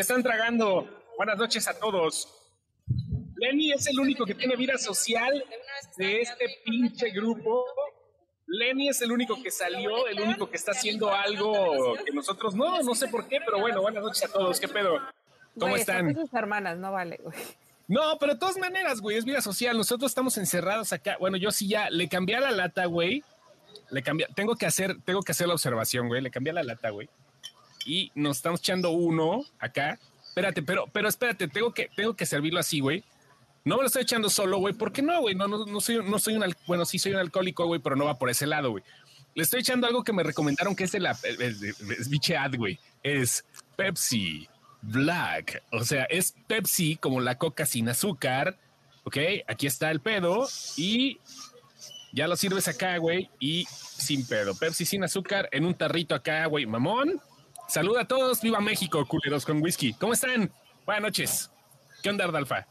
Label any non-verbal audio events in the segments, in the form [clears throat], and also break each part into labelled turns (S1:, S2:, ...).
S1: están tragando? Buenas noches a todos. Lenny es el único que tiene vida social de este pinche grupo. Lenny es el único que salió, el único que está haciendo algo que nosotros no, no sé por qué, pero bueno, buenas noches a todos. ¿Qué pedo? ¿Cómo están?
S2: sus hermanas, no vale,
S1: No, pero de todas maneras, güey, es vida social. Nosotros estamos encerrados acá. Bueno, yo sí ya le cambié la lata, güey. Le cambié, tengo que hacer, tengo que hacer la observación, güey. Le cambié la lata, güey. Y nos estamos echando uno acá. Espérate, pero, pero espérate, tengo que, tengo que servirlo así, güey. No me lo estoy echando solo, güey. ¿Por qué no, güey? No, no, no soy, no soy un, bueno, sí soy un alcohólico, güey, pero no va por ese lado, güey. Le estoy echando algo que me recomendaron que es de la, es, biche ad, güey. Es Pepsi Black. O sea, es Pepsi como la coca sin azúcar. Ok, aquí está el pedo y ya lo sirves acá, güey, y sin pedo. Pepsi sin azúcar en un tarrito acá, güey, mamón. Saluda a todos, viva México, culeros con whisky. ¿Cómo están? Buenas noches. ¿Qué onda, Ardalfa?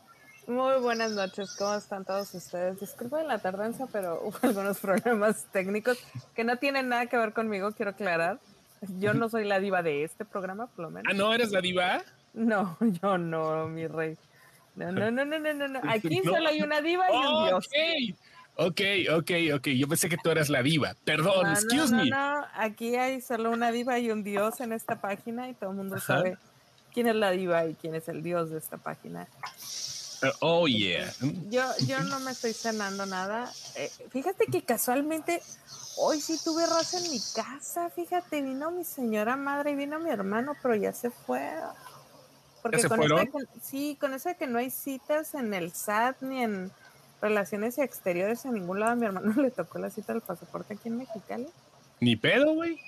S2: Muy buenas noches, ¿cómo están todos ustedes? Disculpen la tardanza, pero [laughs] hubo algunos problemas técnicos que no tienen nada que ver conmigo, quiero aclarar. Yo no soy la diva de este programa, por lo menos.
S1: Ah, ¿no eres la diva?
S2: No, [laughs] yo no, mi rey. No, no, no, no, no, no. Aquí solo hay una diva y un dios.
S1: Ok, ok, ok. Yo pensé que tú eras la diva. Perdón, excuse me.
S2: No, aquí hay solo una diva y un dios en esta página y todo el mundo sabe quién es la diva y quién es el dios de esta página.
S1: Uh, oh, yeah.
S2: Yo, yo no me estoy cenando nada. Eh, fíjate que casualmente hoy sí tuve raza en mi casa. Fíjate, vino mi señora madre y vino mi hermano, pero ya se fue.
S1: Porque ¿Ya se con fueron?
S2: sí, con eso de que no hay citas en el SAT ni en relaciones exteriores en ningún lado. A mi hermano [laughs] le tocó la cita del pasaporte aquí en Mexicali.
S1: Ni pedo, güey.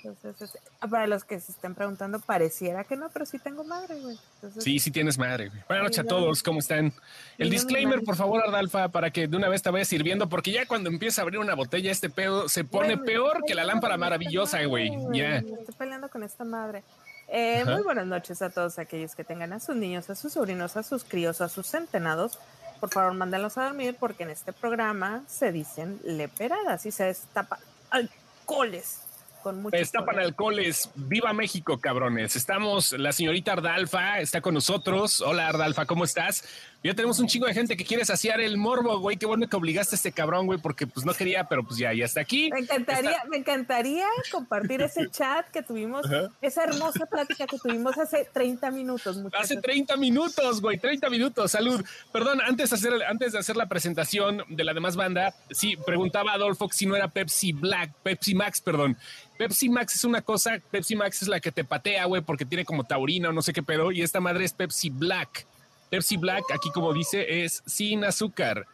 S2: Ah, para los que se estén preguntando, pareciera que no, pero sí tengo madre, güey.
S1: Sí, sí tienes madre, güey. Buenas noches a todos, ¿cómo están? El disclaimer, por favor, Ardalfa, para que de una vez te vaya sirviendo, porque ya cuando empieza a abrir una botella, este pedo se pone peor que la lámpara maravillosa, güey. Ya.
S2: Estoy peleando con esta madre. Eh, muy buenas noches a todos aquellos que tengan a sus niños, a sus sobrinos, a sus críos, a sus centenados por favor mándenlos a dormir porque en este programa se dicen leperadas y se destapa alcoholes. Con mucho
S1: Destapan alcoholes. Viva México, cabrones. Estamos, la señorita Ardalfa está con nosotros. Hola, Ardalfa, ¿cómo estás? Ya tenemos un chingo de gente que quiere saciar el morbo, güey. Qué bueno que obligaste a este cabrón, güey, porque pues no quería, pero pues ya, ya está aquí.
S2: Me encantaría, me encantaría compartir ese [laughs] chat que tuvimos, esa hermosa plática que tuvimos hace 30 minutos.
S1: Hace 30 minutos, güey, 30 minutos. Salud. Perdón, antes de, hacer, antes de hacer la presentación de la demás banda, sí, preguntaba Adolfo si no era Pepsi Black, Pepsi Max, perdón. Pepsi Max es una cosa, Pepsi Max es la que te patea, güey, porque tiene como taurina o no sé qué pedo, y esta madre es Pepsi Black. Pepsi Black, aquí como dice, es sin azúcar.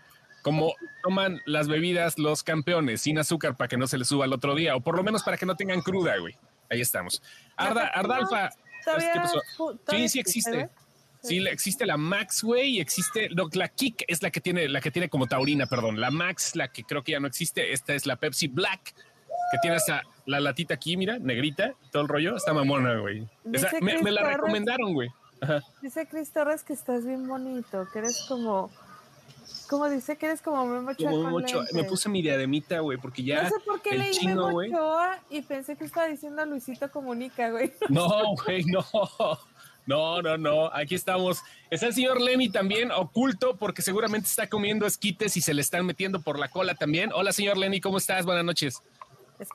S1: Como toman las bebidas los campeones, sin azúcar para que no se les suba el otro día, o por lo menos para que no tengan cruda, güey. Ahí estamos. Arda, Ardalfa. Sí, sí existe. Sí, existe la Max, güey, y existe, la Kick es la que tiene, la que tiene como taurina, perdón. La Max, la que creo que ya no existe, esta es la Pepsi Black, que tiene esa, la latita aquí, mira, negrita, todo el rollo, está mamona, güey. Me, me, la recomendaron, güey.
S2: Dice Cris Torres que estás bien bonito, que eres como. Como dice que eres como Memo Ochoa.
S1: Me puse mi diademita, güey, porque ya.
S2: No sé por qué leí chino, Memo Ochoa y pensé que estaba diciendo Luisito Comunica, güey. [laughs]
S1: No, güey, no. No, no, no. Aquí estamos. Está el señor Lenny también oculto porque seguramente está comiendo esquites y se le están metiendo por la cola también. Hola, señor Lenny, ¿cómo estás? Buenas noches.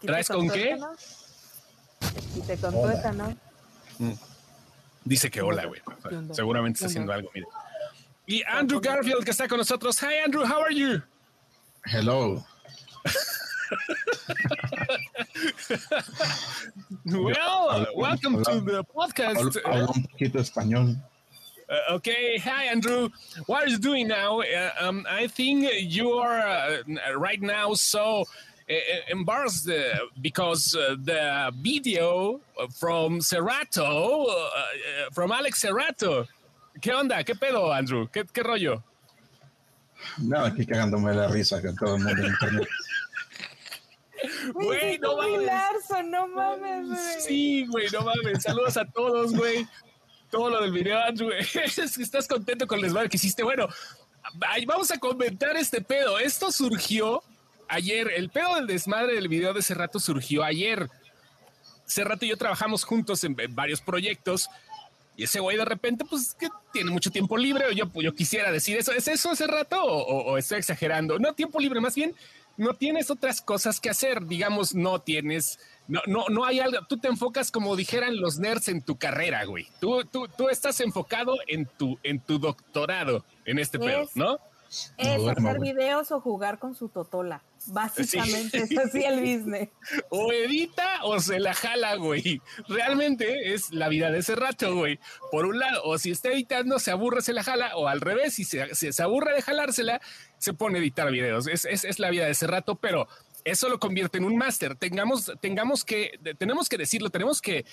S1: ¿Traes con, qué?
S2: Esquite con tuétano. Mm.
S1: Dice que hola, güey. Seguramente está haciendo algo, mire. Y Andrew Garfield, que está con nosotros. Hi, Andrew, how are you?
S3: Hello. [laughs]
S1: well, welcome to the podcast.
S3: Hablo un poquito español.
S1: Uh, okay, hi Andrew. What are you doing now? Uh, um, I think you are uh, right now so embarrassed uh, because uh, the video from Cerrato, uh, from Alex Cerrato. ¿Qué onda? ¿Qué pedo, Andrew? ¿Qué, qué rollo?
S3: No, aquí cagándome la risa con todo el mundo en internet. [laughs]
S2: Güey, no mames. no mames, güey.
S1: Sí, güey, no mames. Saludos a todos, güey. Todo lo del video, Andrew. [laughs] Estás contento con el desmadre que hiciste. Bueno, vamos a comentar este pedo. Esto surgió ayer, el pedo del desmadre del video de ese rato surgió ayer. Ese rato y yo trabajamos juntos en, varios proyectos Y ese güey de repente, pues que tiene mucho tiempo libre, o yo, yo quisiera decir eso, ¿es eso hace rato o, estoy exagerando? No, tiempo libre, más bien, no tienes otras cosas que hacer, digamos, no tienes, no, no, no hay algo, tú te enfocas como dijeran los nerds en tu carrera, güey. Tú, tú, tú estás enfocado en tu, en tu doctorado en este pedo, ¿no?
S2: Es hacer videos o jugar con su totola. Básicamente es [laughs] así el business.
S1: O edita o se la jala, güey. Realmente es la vida de ese rato, güey. Por un lado, o si está editando, se aburre, se la jala, o al revés, si se, se aburre de jalársela, se pone a editar videos. Es, es, es la vida de ese rato, pero eso lo convierte en un máster. Tengamos, tengamos que, tenemos que decirlo, tenemos que,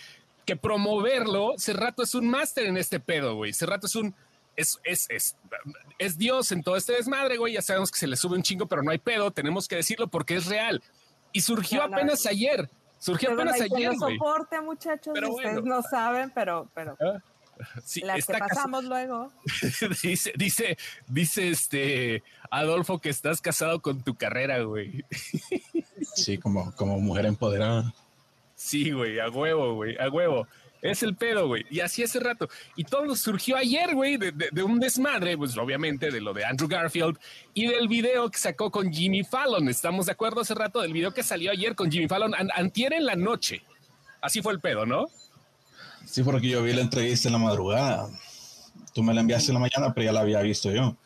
S1: que promoverlo. Cerrato es un máster en este pedo, güey. Cerrato es un es, es, es, es, Dios en todo este desmadre, güey. Ya sabemos que se le sube un chingo, pero no hay pedo. Tenemos que decirlo porque es real. Y surgió apenas ayer. Surgió apenas ayer.
S2: No soporte, muchachos. Ustedes no saben, pero, pero. Ah, sí, las que pasamos luego. [laughs]
S1: dice, dice, dice este Adolfo que estás casado con tu carrera, güey.
S3: sí, como, como mujer empoderada.
S1: Sí, güey, a huevo, güey, a huevo. Es el pedo, güey. Y así hace rato. Y todo surgió ayer, güey, de, un desmadre, pues obviamente de lo de Andrew Garfield y del video que sacó con Jimmy Fallon. Estamos de acuerdo hace rato del video que salió ayer con Jimmy Fallon, antier en la noche. Así fue el pedo, ¿no?
S3: Sí, porque yo vi la entrevista en la madrugada. Tú me la enviaste en la mañana, pero ya la había visto yo.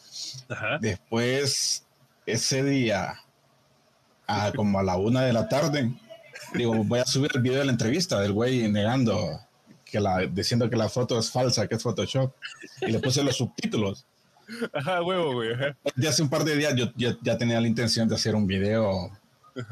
S3: Después, ese día, a como a la una de la tarde, digo, voy a subir el video de la entrevista del güey negando que la, diciendo que la foto es falsa, que es Photoshop, y le puse los subtítulos.
S1: Ajá, huevo, güey.
S3: Ya hace un par de días yo ya, tenía la intención de hacer un video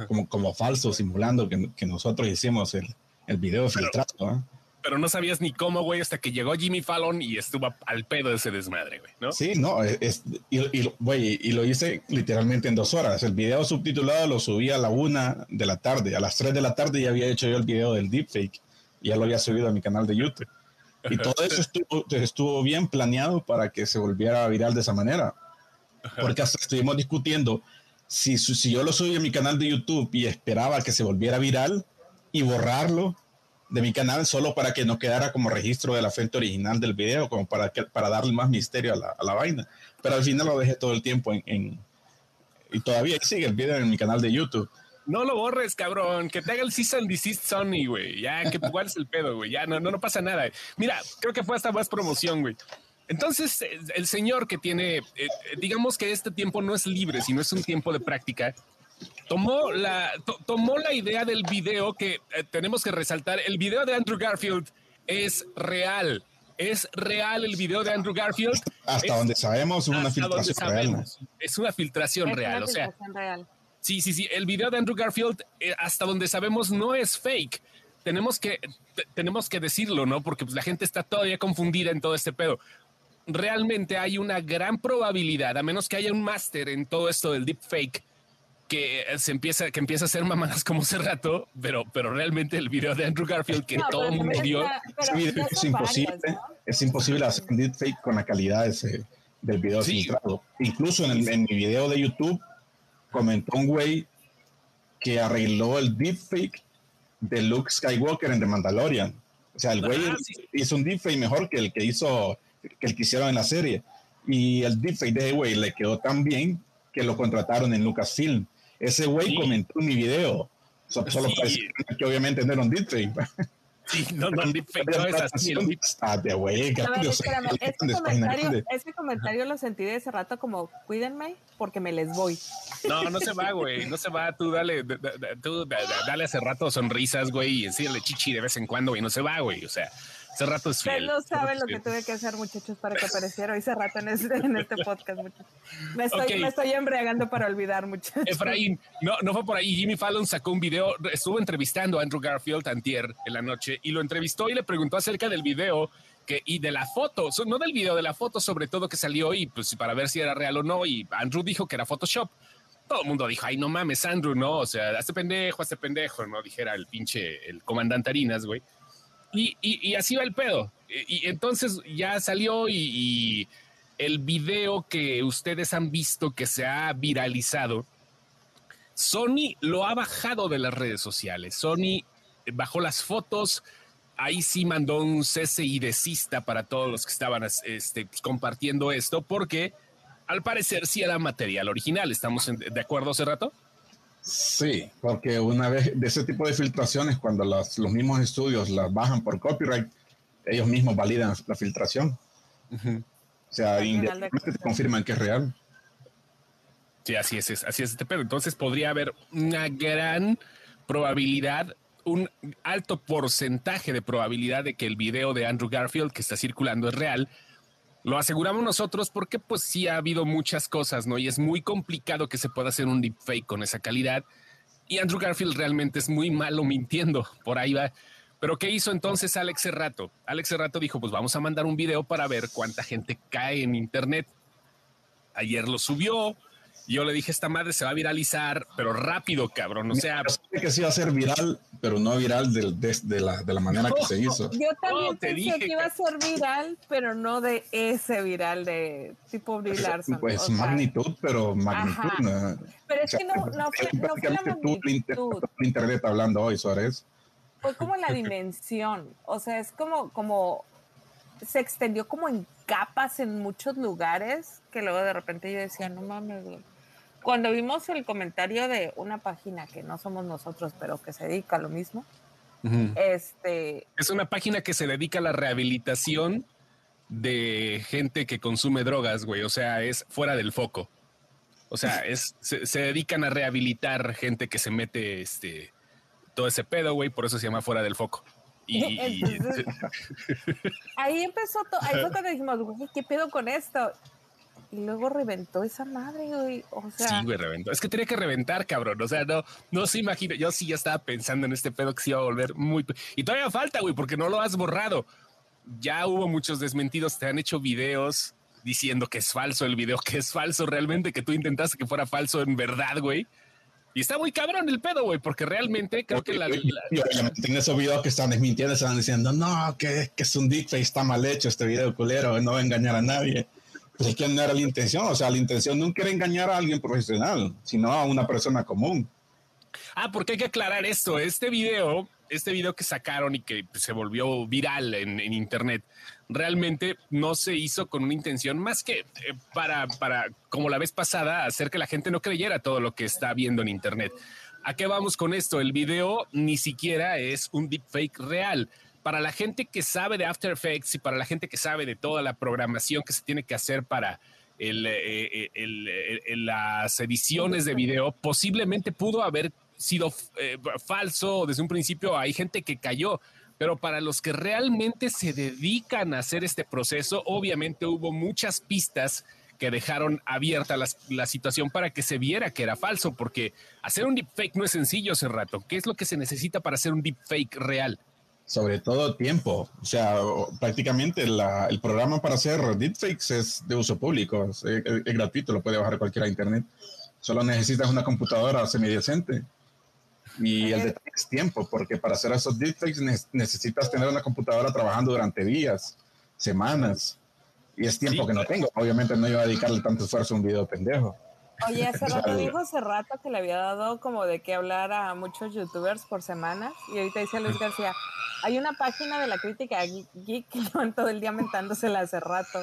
S3: como, como falso, simulando que, que nosotros hicimos el, el video filtrado. ¿eh?
S1: Pero no sabías ni cómo, güey, hasta que llegó Jimmy Fallon y estuvo al pedo de ese desmadre, güey, ¿no?
S3: Sí, no, es, y, y, y lo hice literalmente en dos horas. El video subtitulado lo subí a la una de la tarde. A las tres de la tarde ya había hecho yo el video del deepfake ya lo había subido a mi canal de YouTube. Y todo eso [laughs] estuvo, estuvo bien planeado para que se volviera viral de esa manera. Porque hasta estuvimos discutiendo si, si yo lo subí a mi canal de YouTube y esperaba que se volviera viral y borrarlo de mi canal solo para que no quedara como registro de la fuente original del video, como para, que, para darle más misterio a la, a la vaina. Pero al final lo dejé todo el tiempo en, en, y todavía sigue el video en mi canal de YouTube.
S1: No lo borres, cabrón. Que te haga el season desist Sony, güey. Ya, que [laughs] cuál es el pedo, güey. Ya, no, no, no pasa nada. Mira, creo que fue hasta más promoción, güey. Entonces, el señor que tiene, eh, digamos que este tiempo no es libre, sino es un tiempo de práctica, tomó la, tomó la idea del video que eh, tenemos que resaltar. El video de Andrew Garfield es real. Es real el video de Andrew Garfield.
S3: Hasta donde sabemos, es una filtración real.
S1: Es una filtración real. o sea, real. Sí, sí, sí. El video de Andrew Garfield, eh, hasta donde sabemos, no es fake. Tenemos que, tenemos que decirlo, ¿no? Porque pues, la gente está todavía confundida en todo este pedo. Realmente hay una gran probabilidad, a menos que haya un máster en todo esto del deepfake, que se empieza, que empieza a hacer mamadas como hace rato, pero, pero realmente el video de Andrew Garfield que todo el mundo vio.
S3: Es imposible, es imposible hacer un deepfake con la calidad ese, del video filtrado. Incluso en, en mi video de YouTube comentó un güey que arregló el deepfake de Luke Skywalker en The Mandalorian. O sea, el güey ah, hizo un deepfake mejor que el que hizo, que el que hicieron en la serie. Y el deepfake de ese güey le quedó tan bien que lo contrataron en Lucasfilm. Ese güey comentó en mi video. solo que obviamente no era un deepfake. [laughs]
S1: Sí, no, no, no es así. Ah, de güey,
S2: ese comentario, lo sentí de ese rato como, cuídenme porque me les voy.
S1: No, no se va, güey, no se va. Tú dale, tú dale hace rato sonrisas, güey, y enséñale chichi de vez en cuando, y no se va, güey. O sea, ese rato es fiel.
S2: No saben lo que tuve que hacer, muchachos, para que apareciera hoy rato en este, en este podcast, muchachos. Me estoy, me estoy embriagando para olvidar, muchachos.
S1: Efraín, no, no fue por ahí. Jimmy Fallon sacó un video, estuvo entrevistando a Andrew Garfield antier en la noche y lo entrevistó y le preguntó acerca del video que, y de la foto, no del video, de la foto sobre todo que salió y pues para ver si era real o no. Y Andrew dijo que era Photoshop todo el mundo dijo, ay, no mames, Andrew, no, o sea, hace pendejo, hace pendejo, no dijera el pinche, el comandante Harinas, güey. Y, así va el pedo. Y, entonces ya salió y, el video que ustedes han visto que se ha viralizado, Sony lo ha bajado de las redes sociales. Sony bajó las fotos, ahí sí mandó un cese y desista para todos los que estaban este, compartiendo esto, porque al parecer sí era material original. ¿Estamos de acuerdo hace rato?
S3: Sí, porque una vez de ese tipo de filtraciones, cuando los mismos estudios las bajan por copyright, ellos mismos validan la filtración. O sea, inmediatamente te confirman que es real.
S1: Sí, así es, así es este pedo. Entonces podría haber una gran probabilidad, un alto porcentaje de probabilidad de que el video de Andrew Garfield que está circulando es real. Lo aseguramos nosotros porque pues sí ha habido muchas cosas, ¿no? Y es muy complicado que se pueda hacer un deepfake con esa calidad. Y Andrew Garfield realmente es muy malo mintiendo. Por ahí va. Pero ¿qué hizo entonces Alex Serrato? Alex Serrato dijo, pues vamos a mandar un video para ver cuánta gente cae en Internet. Ayer lo subió, yo le dije, esta madre se va a viralizar, pero rápido, cabrón. O sea,
S3: que sí iba a ser viral, pero no viral de, la, manera que se hizo.
S2: Yo también pensé que iba a ser viral, pero no de ese viral de tipo Brie Larson.
S3: Pues magnitud, pero magnitud.
S2: Pero es que no, no, fue, no fue la magnitud.
S3: internet hablando hoy, Suárez.
S2: Fue como la dimensión. O sea, es como, como se extendió como en capas en muchos lugares que luego de repente yo decía, no mames, güey cuando vimos el comentario de una página que no somos nosotros, pero que se dedica a lo mismo, este...
S1: Es una página que se dedica a la rehabilitación de gente que consume drogas, güey. O sea, es fuera del foco. O sea, [laughs] es, se, dedican a rehabilitar gente que se mete este todo ese pedo, güey, por eso se llama fuera del foco. Y, [laughs]
S2: ahí empezó todo, ahí fue cuando dijimos, güey, ¿qué pedo con esto? Y luego reventó esa madre, güey. O sea.
S1: Sí, güey, reventó. Es que tenía que reventar, cabrón. O sea, no, no se imagina. Yo sí ya estaba pensando en este pedo que se iba a volver muy. Y todavía falta, güey, porque no lo has borrado. Ya hubo muchos desmentidos, te han hecho videos diciendo que es falso el video, que es falso realmente, que tú intentaste que fuera falso en verdad, güey. Y está muy cabrón el pedo, güey, porque realmente creo que la,
S3: En esos videos que están desmintiendo, están diciendo, no, que, que es un deepfake, está mal hecho este video culero, no va a engañar a nadie. Pues es que no era la intención, o sea, la intención nunca era engañar a alguien profesional, sino a una persona común.
S1: Ah, porque hay que aclarar esto. Este video, este video que sacaron y que se volvió viral en, internet, realmente no se hizo con una intención más que eh, para, para, como la vez pasada, hacer que la gente no creyera todo lo que está viendo en internet. ¿A qué vamos con esto? El video ni siquiera es un deepfake real para la gente que sabe de After Effects y para la gente que sabe de toda la programación que se tiene que hacer para eh, eh, las ediciones de video, posiblemente pudo haber sido eh, falso desde un principio. Hay gente que cayó, pero para los que realmente se dedican a hacer este proceso, obviamente hubo muchas pistas que dejaron abierta la, situación para que se viera que era falso, porque hacer un deepfake no es sencillo hace rato. ¿Qué es lo que se necesita para hacer un deepfake real?
S3: Sobre todo tiempo. O sea, prácticamente el programa para hacer deepfakes es de uso público, es, gratuito, lo puede bajar cualquiera a internet. Solo necesitas una computadora semidecente. Y el detalle es tiempo, porque para hacer esos deepfakes necesitas tener una computadora trabajando durante días, semanas. Y es tiempo que no tengo. Obviamente no iba a dedicarle tanto esfuerzo a un video pendejo.
S2: Oye, hace rato dijo hace rato que le había dado como de qué hablar a muchos youtubers por semana. Y ahorita dice Luis García, hay una página de la crítica geek que van todo el día mentándosela hace rato.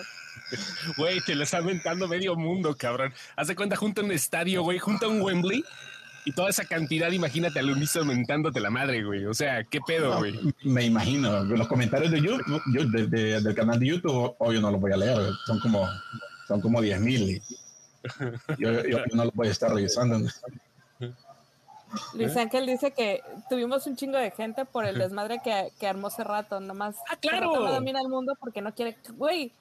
S1: Güey, te lo está mentando medio mundo, cabrón. Haz de cuenta, junto a un estadio, güey, junto a un Wembley. Y toda esa cantidad, imagínate al unísono mentándote la madre, güey. O sea, ¿qué pedo, güey?
S3: me imagino. Los comentarios de YouTube, yo, del canal de YouTube, hoy no los voy a leer. Son como, son como 10 mil. Yo, no los voy a estar revisando.
S2: Luis Ángel dice que tuvimos un chingo de gente por el desmadre que, que armó rato nomás.
S1: ¡Ah, claro!
S2: No domina el mundo porque no quiere. Güey,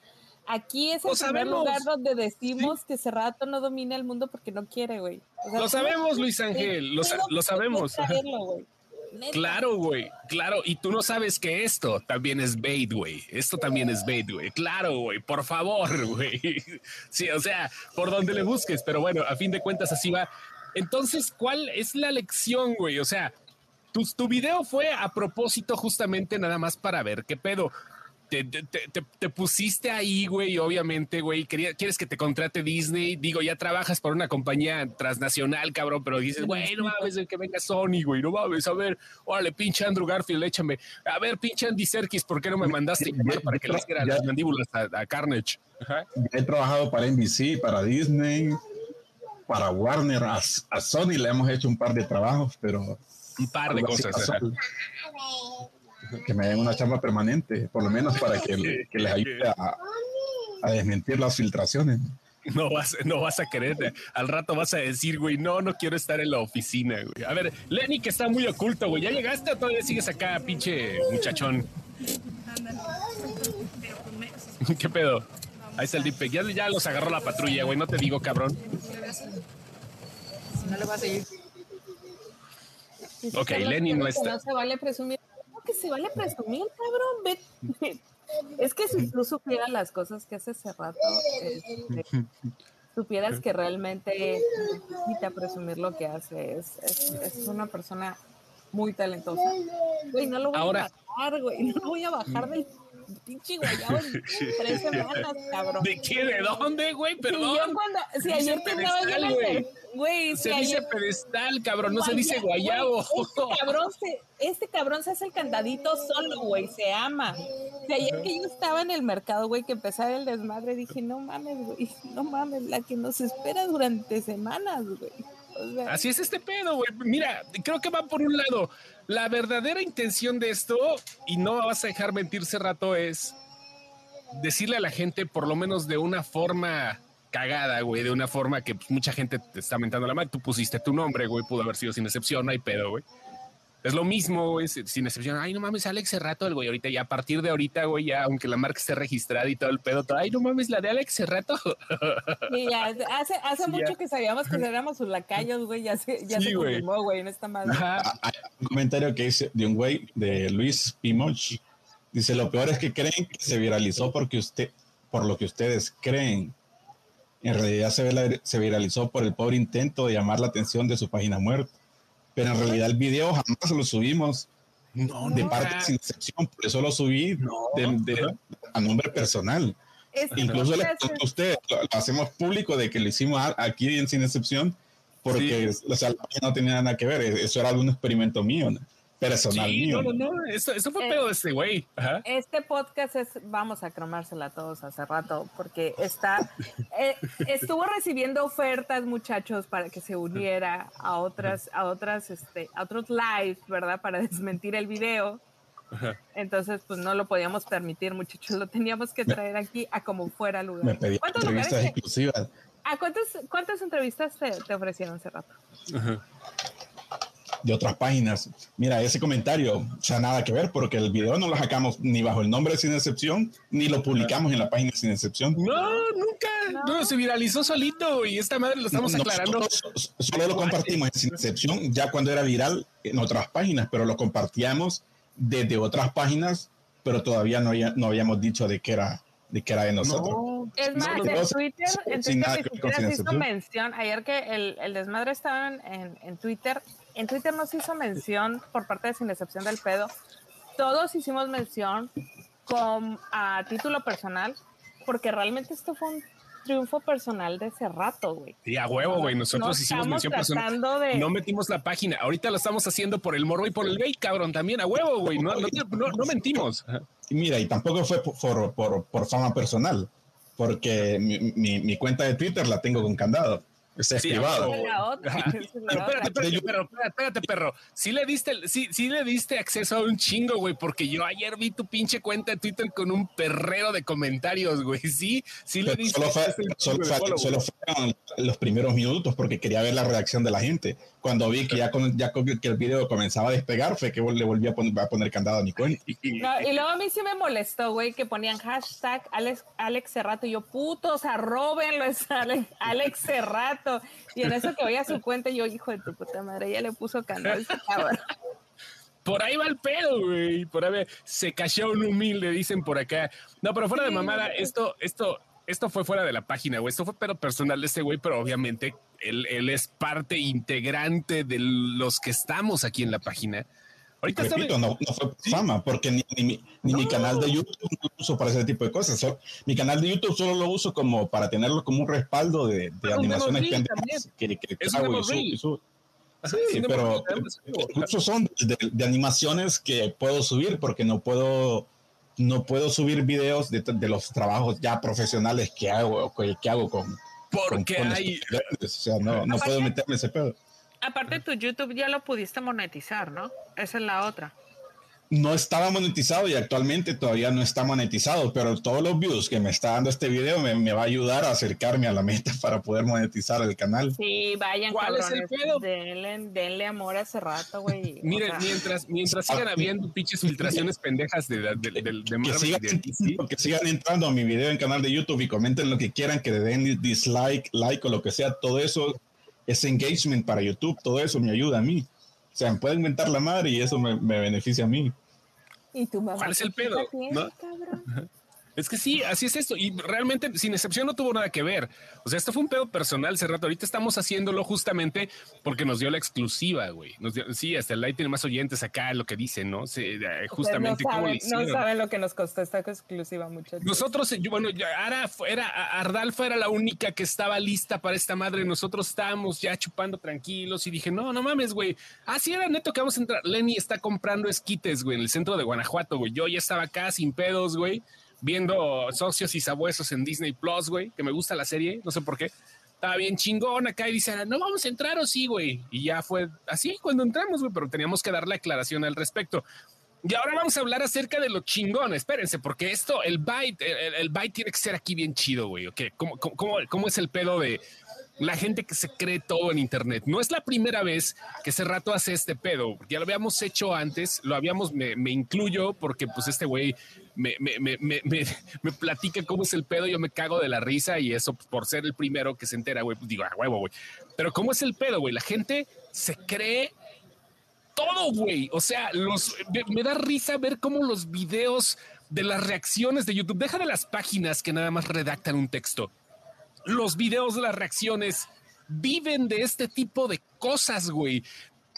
S2: aquí es el primer lugar donde decimos que Cerrato no domina el mundo porque no quiere, güey.
S1: lo sabemos, Luis Ángel, lo, lo sabemos. Claro, güey, claro. Y tú no sabes que esto también es bait, güey. Esto también es bait, güey. Claro, güey, por favor, [laughs] güey. Sí, o sea, por donde le busques, pero bueno, a fin de cuentas así va. Entonces, ¿cuál es la lección, güey? O sea, tu, tu video fue a propósito justamente nada más para ver qué pedo. Te, pusiste ahí, güey, obviamente, güey, quieres que te contrate Disney, digo, ya trabajas por una compañía transnacional, cabrón, pero dices, güey, no mames, que venga Sony, güey, no mames, a ver, órale, pinche Andrew Garfield, échame, a ver, pinche Andy Serkis, ¿por qué no me mandaste para que le hiciera las mandíbulas a, Carnage?
S3: He trabajado para NBC, para Disney, para Warner, a, Sony le hemos hecho un par de trabajos, pero...
S1: Un par de cosas
S3: que me den una chamba permanente, por lo menos para que, les ayude a, desmentir las filtraciones.
S1: No vas, no vas a querer, al rato vas a decir, güey, no, no quiero estar en la oficina, güey. A ver, Lenny, que está muy oculto, güey, ¿ya llegaste o todavía sigues acá, pinche muchachón? [laughs] ¿Qué pedo? Ahí está el Deepek. Ya, ya los agarró la patrulla, güey, no te digo, cabrón.
S2: no le vas a seguir.
S1: Ok, Lenny no está.
S2: No se vale presumir que se vale presumir, cabrón. [laughs] Es que si tú supieras las cosas que hace hace rato, este, [laughs] supieras que realmente necesita presumir lo que hace. Es, es, una persona muy talentosa. Güey, no lo voy a bajar, güey. [laughs] No lo voy a bajar del pinche guayabo en [laughs] tres semanas, cabrón.
S1: ¿De qué? ¿De dónde, güey? Perdón.
S2: Si, yo cuando, si ayer te estaba yo
S1: Güey, se dice pedestal, cabrón, no se dice guayabo.
S2: este, cabrón se, este cabrón se hace el candadito solo, güey, se ama. De ayer que yo estaba en el mercado, güey, que empezaba el desmadre, dije, no mames, güey, no mames, la que nos espera durante semanas, güey.
S1: Así es este pedo, güey. Mira, creo que va por un lado. La verdadera intención de esto, y no vas a dejar mentirse rato, es decirle a la gente, por lo menos de una forma cagada, güey, de una forma que pues, mucha gente te está mentando la mano. Tú pusiste tu nombre, güey, pudo haber sido sin excepción, no hay pedo, güey. Es lo mismo, güey, sin excepción. Ay, no mames, Alex Cerrato, el güey, ahorita ya a partir de ahorita, güey, ya aunque la marca esté registrada y todo el pedo, todo, ay, no mames, la de Alex Cerrato.
S2: Sí, [laughs] ya, hace, hace mucho que sabíamos que éramos sus lacayos, güey, ya se, ya se confirmó, güey, en esta madre.
S3: Hay un comentario que dice de un güey, de Luis Pimoch, dice, lo peor es que creen que se viralizó porque usted, por lo que ustedes creen. En realidad se, se viralizó por el pobre intento de llamar la atención de su página muerta pero en realidad el video jamás lo subimos. No, de parte sin excepción, por eso lo subí a nombre personal. Incluso le a usted, lo, hacemos público de que lo hicimos aquí en sin excepción, porque no tenía nada que ver, eso era algún experimento mío. Personal mío.
S1: No, no, no, eso, fue eh, pedo de este güey.
S2: Este podcast es, vamos a cromársela a todos hace rato, porque está, eh, estuvo recibiendo ofertas, muchachos, para que se uniera a otras, a otras, este, a otros lives, ¿verdad? Para desmentir el video. Entonces, pues no lo podíamos permitir, muchachos, lo teníamos que traer aquí a como fuera lugar.
S3: Me pedí entrevistas exclusivas.
S2: ¿A cuántas, cuántas entrevistas te, te ofrecieron hace rato? Ajá
S3: de otras páginas. Mira, ese comentario, o sea, nada que ver, porque el video no lo sacamos ni bajo el nombre Sin Excepción, ni lo publicamos en la página Sin Excepción.
S1: No, nunca. No, se viralizó solito y esta madre lo estamos aclarando.
S3: solo lo compartimos en Sin Excepción ya cuando era viral en otras páginas, pero lo compartíamos desde otras páginas, pero todavía no, no habíamos dicho de que era de que era de nosotros.
S2: es más, en Twitter, en Twitter hizo mención, ayer que el, el desmadre estaba en, en Twitter, en Twitter nos hizo mención por parte de Sin Excepción del Pedo. Todos hicimos mención con, a título personal, porque realmente esto fue un triunfo personal de ese rato, güey.
S1: Sí, a huevo, güey. Nosotros hicimos mención personal. No metimos la página. Ahorita lo estamos haciendo por el morro y por el gay, cabrón, también. A huevo, güey. No, no, mentimos.
S3: Y mira, y tampoco fue por, por, por, fama personal, porque mi, mi cuenta de Twitter la tengo con candado. Está sí, privado.
S1: pero espérate, perro. Sí le diste, sí, sí le diste acceso a un chingo, güey, porque yo ayer vi tu pinche cuenta de Twitter con un perrero de comentarios, güey. Sí, sí le diste.
S3: Solo, solo, fueron los primeros minutos porque quería ver la reacción de la gente. Cuando vi que ya, con, ya que el video comenzaba a despegar, fue que le volví a poner, a poner candado a mi cuenta.
S2: y luego a mí sí me molestó, güey, que ponían hashtag Alex, Alex Cerrato y yo, putos, arrobenlo, es Alex, Alex Cerrato. Y en eso que voy a su cuenta, yo, hijo de tu puta madre, ella le puso canal.
S1: Por ahí va el pedo, güey. Por ahí se cayó un humilde, dicen por acá. No, pero fuera de mamada, esto, esto, esto fue fuera de la página, güey. Esto fue pero personal de ese güey, pero obviamente él, él, es parte integrante de los que estamos aquí en la página.
S3: Ahorita Repito, no, no, fue fama, porque ni, ni, ni mi canal de YouTube lo uso para ese tipo de cosas. mi canal de YouTube solo lo uso como para tenerlo como un respaldo de, de animaciones que, que, hago y subo. Sí, pero incluso son de, de, animaciones que puedo subir porque no puedo no puedo subir videos de, de los trabajos ya profesionales que hago que, hago con
S1: porque hay
S3: o sea no, no puedo meterme ese pedo
S2: aparte tu YouTube ya lo pudiste monetizar no esa es la otra
S3: no estaba monetizado y actualmente todavía no está monetizado, pero todos los views que me está dando este video me, va a ayudar a acercarme a la meta [laughs] para poder monetizar el canal.
S2: Sí, vayan, ¿Cuál es el pedo? Denle, amor hace rato, güey. [laughs]
S1: Miren, mientras, mientras sigan habiendo pinches filtraciones pendejas de, de, de, [laughs]
S3: que, sigan, entrando a mi video en canal de YouTube y comenten lo que quieran, que le den dislike, like o lo que sea, todo eso es engagement para YouTube, todo eso me ayuda a mí. O sea, me pueden inventar la madre y eso me, me beneficia a mí.
S2: ¿Y tu mamá?
S1: ¿Cuál es el pedo? ¿No? Es que sí, así es esto. Y realmente, sin excepción, no tuvo nada que ver. O sea, esto fue un pedo personal hace rato. Ahorita estamos haciéndolo justamente porque nos dio la exclusiva, güey. Nos dio, sí, hasta el light tiene más oyentes acá, lo que dicen, ¿no? Sí, justamente
S2: no saben, no saben lo que nos costó esta exclusiva, muchachos.
S1: Nosotros, yo, bueno, Ara era, Ardalfa era la única que estaba lista para esta madre. Nosotros estábamos ya chupando tranquilos y dije, no, no mames, güey. Ah, sí, era neto que vamos a entrar. Lenny está comprando esquites, güey, en el centro de Guanajuato, güey. Yo ya estaba acá sin pedos, güey viendo socios y sabuesos en Disney Plus, güey, que me gusta la serie, no sé por qué. Estaba bien chingón acá y dice, no vamos a entrar o sí, güey. Y ya fue así cuando entramos, güey, pero teníamos que dar la aclaración al respecto. Y ahora vamos a hablar acerca de lo chingón. Espérense, porque esto, el byte, el, byte tiene que ser aquí bien chido, güey. ¿ok? ¿Cómo, cómo, cómo es el pedo de, la gente que se cree todo en Internet. No es la primera vez que ese rato hace este pedo. Ya lo habíamos hecho antes, lo habíamos, me, incluyo porque pues este güey me, me, platica cómo es el pedo, yo me cago de la risa y eso por ser el primero que se entera, güey, pues digo, a huevo, güey. Pero cómo es el pedo, güey. La gente se cree todo, güey. O sea, me da risa ver cómo los videos de las reacciones de YouTube, deja de las páginas que nada más redactan un texto los videos de las reacciones viven de este tipo de cosas, güey.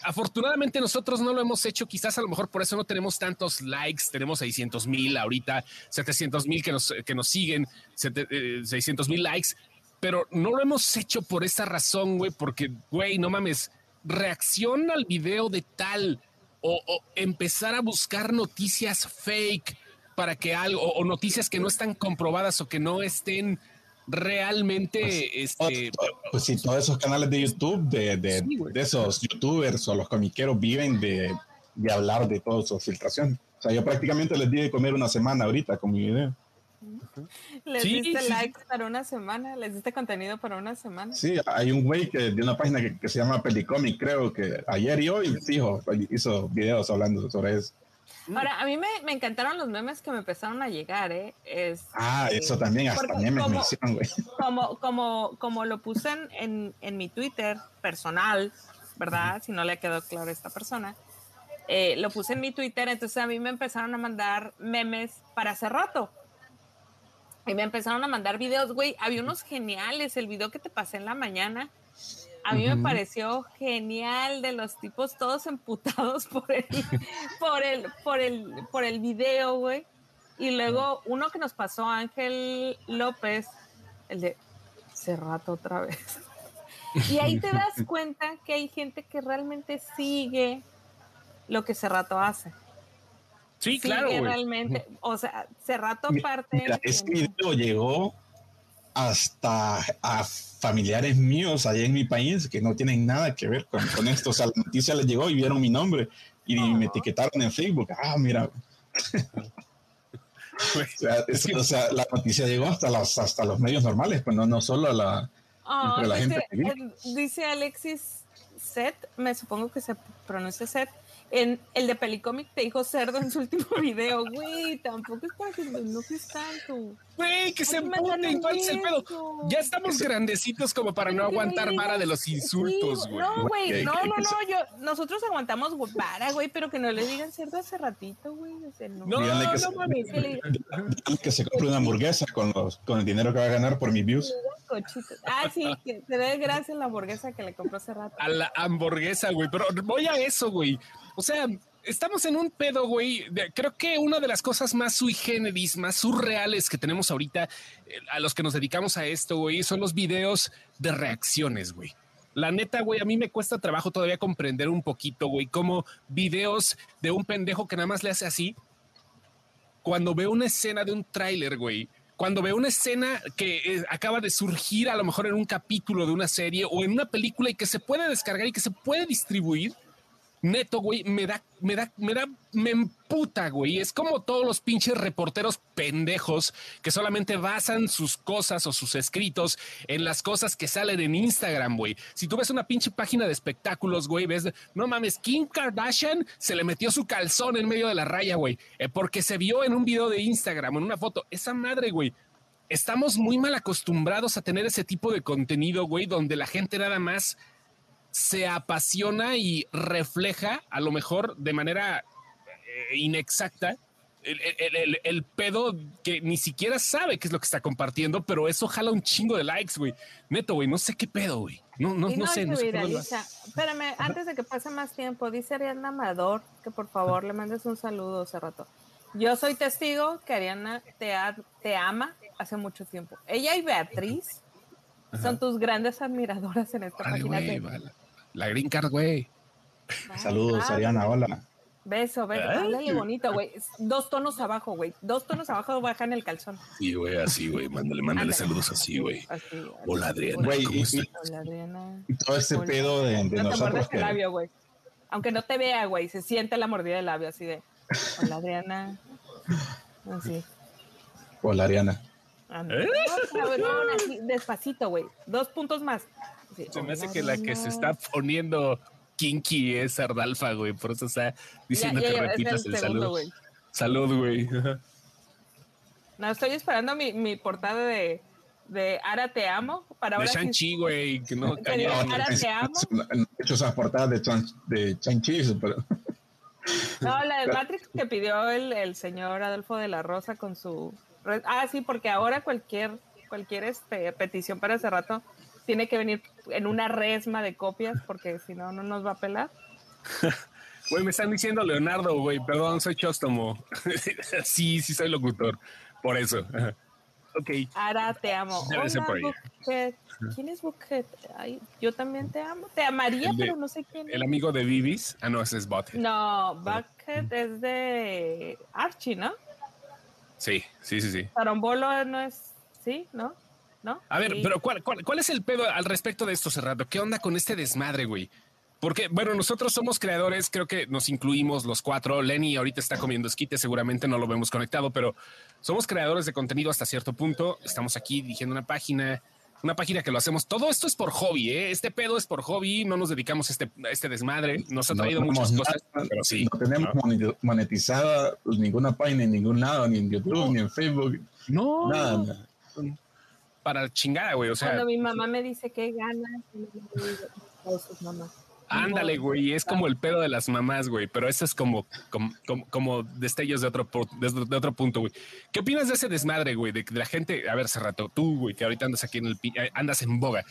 S1: Afortunadamente nosotros no lo hemos hecho, quizás a lo mejor por eso no tenemos tantos likes, tenemos 600 mil ahorita, 700 mil que nos, que nos siguen, 600 eh, mil likes, pero no lo hemos hecho por esa razón, güey, porque, güey, no mames, reacción al video de tal o, empezar a buscar noticias fake para que algo, o noticias que no están comprobadas o que no estén realmente
S3: pues, este pues sí todos esos canales de YouTube de, de, de, esos youtubers o los comiqueros viven de, de hablar de todas sus filtraciones o sea yo prácticamente les di de comer una semana ahorita con mi video.
S2: Les diste likes para una semana les diste contenido para una semana.
S3: Sí hay un güey que de una página que, que se llama Pelicomic creo que ayer y hoy fijo hizo videos hablando sobre eso.
S2: Ahora, a mí me, me, encantaron los memes que me empezaron a llegar, ¿eh? Es,
S3: ah, eso también, hasta memes como, me güey.
S2: Como, como, como lo puse en, en, mi Twitter personal, ¿verdad? Si no le quedó claro a esta persona. Eh, lo puse en mi Twitter, entonces a mí me empezaron a mandar memes para hace rato. Y me empezaron a mandar videos, güey. Había unos geniales. El video que te pasé en la mañana a mí me pareció genial de los tipos todos emputados [laughs] por el, por el, por el, por el video, güey. Y luego uno que nos pasó Ángel López, el de Cerrato otra vez. Y ahí te das [laughs] cuenta que hay gente que realmente sigue lo que Cerrato hace.
S1: Sí, claro.
S2: realmente, o sea, Cerrato aparte.
S3: Mira, ese video llegó hasta a familiares míos allá en mi país que no tienen nada que ver con, con esto. O sea, la noticia les llegó y vieron mi nombre y me etiquetaron en Facebook. Ah, mira. [laughs] o, sea, la noticia llegó hasta los, hasta los medios normales, pues no, no solo a la,
S2: ah, la gente. Dice Alexis Set, me supongo que se pronuncia Set, en el de Pelicomic te dijo cerdo en su último [laughs] video, güey, tampoco está haciendo, no es tanto.
S1: Güey, que se emputen, ¿cuál es el pedo? Ya estamos grandecitos como para no aguantar vara de los insultos, güey.
S2: no, güey, no, no, no, yo, nosotros aguantamos vara, güey, pero que no le digan cerdo hace ratito, güey. no,
S1: no, no, no mames. [laughs]
S3: Que se compre una hamburguesa con, los, con el dinero que va a ganar por mis views.
S2: Ah, sí, que te dé gracias la hamburguesa que le compró hace rato.
S1: A la hamburguesa, güey, pero voy a eso, güey. O sea, estamos en un pedo, güey. Creo que una de las cosas más sui generis, más surreales que tenemos ahorita, eh, a los que nos dedicamos a esto, güey, son los videos de reacciones, güey. La neta, güey, a mí me cuesta trabajo todavía comprender un poquito, güey, como videos de un pendejo que nada más le hace así. Cuando veo una escena de un tráiler, güey, cuando veo una escena que eh, acaba de surgir a lo mejor en un capítulo de una serie o en una película y que se puede descargar y que se puede distribuir, neto, güey, me da, me da, me da, me emputa, güey. Es como todos los pinches reporteros pendejos que solamente basan sus cosas o sus escritos en las cosas que salen en Instagram, güey. Si tú ves una pinche página de espectáculos, güey, ves, no mames, Kim Kardashian se le metió su calzón en medio de la raya, güey, eh, porque se vio en un video de Instagram, en una foto. Esa madre, güey. Estamos muy mal acostumbrados a tener ese tipo de contenido, güey, donde la gente nada más se apasiona y refleja, a lo mejor de manera eh, inexacta, el, pedo que ni siquiera sabe qué es lo que está compartiendo, pero eso jala un chingo de likes, güey. Neto, güey, no sé qué pedo, güey. No, no, no, sé. No sé
S2: Espérame, antes de que pase más tiempo, dice Ariana Amador que por favor le mandes un saludo hace rato. Yo soy testigo que Ariana te, te ama hace mucho tiempo. Ella y Beatriz son tus grandes admiradoras en esta página.
S1: La Green Card, güey.
S3: Saludos, Ariana, hola.
S2: Beso, beso. Háblale bonito, güey. Dos tonos abajo, güey. Dos tonos abajo bajan el calzón.
S1: Sí, güey, así, güey. Mándale, mándale saludos así, güey. Hola, Adriana.
S3: Güey, Hola, Adriana. Y todo ese pedo de, de no nosotros.
S2: Te el labio, güey. Aunque no te vea, güey, se siente la mordida del labio así de. Hola, Adriana. Así.
S3: Hola, Ariana.
S2: ¿Eh? despacito, güey. Dos puntos más.
S1: Se me hace que la que se está poniendo kinky es Ardalfa, güey. Por eso está diciendo que repitas el, saludo. Salud, güey.
S2: No, estoy esperando mi, mi portada de, de Ara te amo para
S1: de Shang-Chi, güey. Que no, [laughs]
S2: Ara te amo. [laughs]
S3: he hecho esas portadas de, de Shang-Chi, pero.
S2: No, la de [laughs] Matrix que pidió el, el señor Adolfo de la Rosa con su. Ah, sí, porque ahora cualquier, cualquier este, petición para ese rato tiene que venir en una resma de copias porque si no, no nos va a pelar. [laughs]
S1: Güey, me están diciendo Leonardo, güey, perdón, soy Chóstomo. [laughs] sí, sí soy locutor, por eso. [laughs] ok.
S2: Ara, te amo. Hola, ¿Quién es Bucket? yo también te amo. Te amaría, pero no sé quién.
S1: El amigo de Vivis. Ah, no, ese es Bucket.
S2: No, Bucket es de Archie, ¿no?
S1: Sí, sí, sí, sí.
S2: Tarombolo no es. Sí, ¿no? ¿No?
S1: A ver, pero ¿cuál, ¿cuál, es el pedo al respecto de esto, Cerrado? ¿Qué onda con este desmadre, güey? Porque, bueno, nosotros somos creadores, creo que nos incluimos los cuatro. Lenny ahorita está comiendo esquite, seguramente no lo vemos conectado, pero somos creadores de contenido hasta cierto punto. Estamos aquí dirigiendo una página, una página que lo hacemos. Todo esto es por hobby, ¿eh? Este pedo es por hobby, no nos dedicamos a este, este desmadre. Nos ha traído muchas cosas, pero sí.
S3: No tenemos monetizada ninguna página en ningún lado, ni en YouTube, ni en Facebook.
S1: No. Nada para chingada, güey. O sea,
S2: cuando mi mamá me dice que gana,
S1: Ándale, güey, es como el pedo de las mamás, güey, pero eso es como, como, como, destellos de otro, de, otro punto, güey. ¿Qué opinas de ese desmadre, güey? De, la gente, a ver, hace rato, tú, güey, que ahorita andas aquí en el, eh, andas en boga.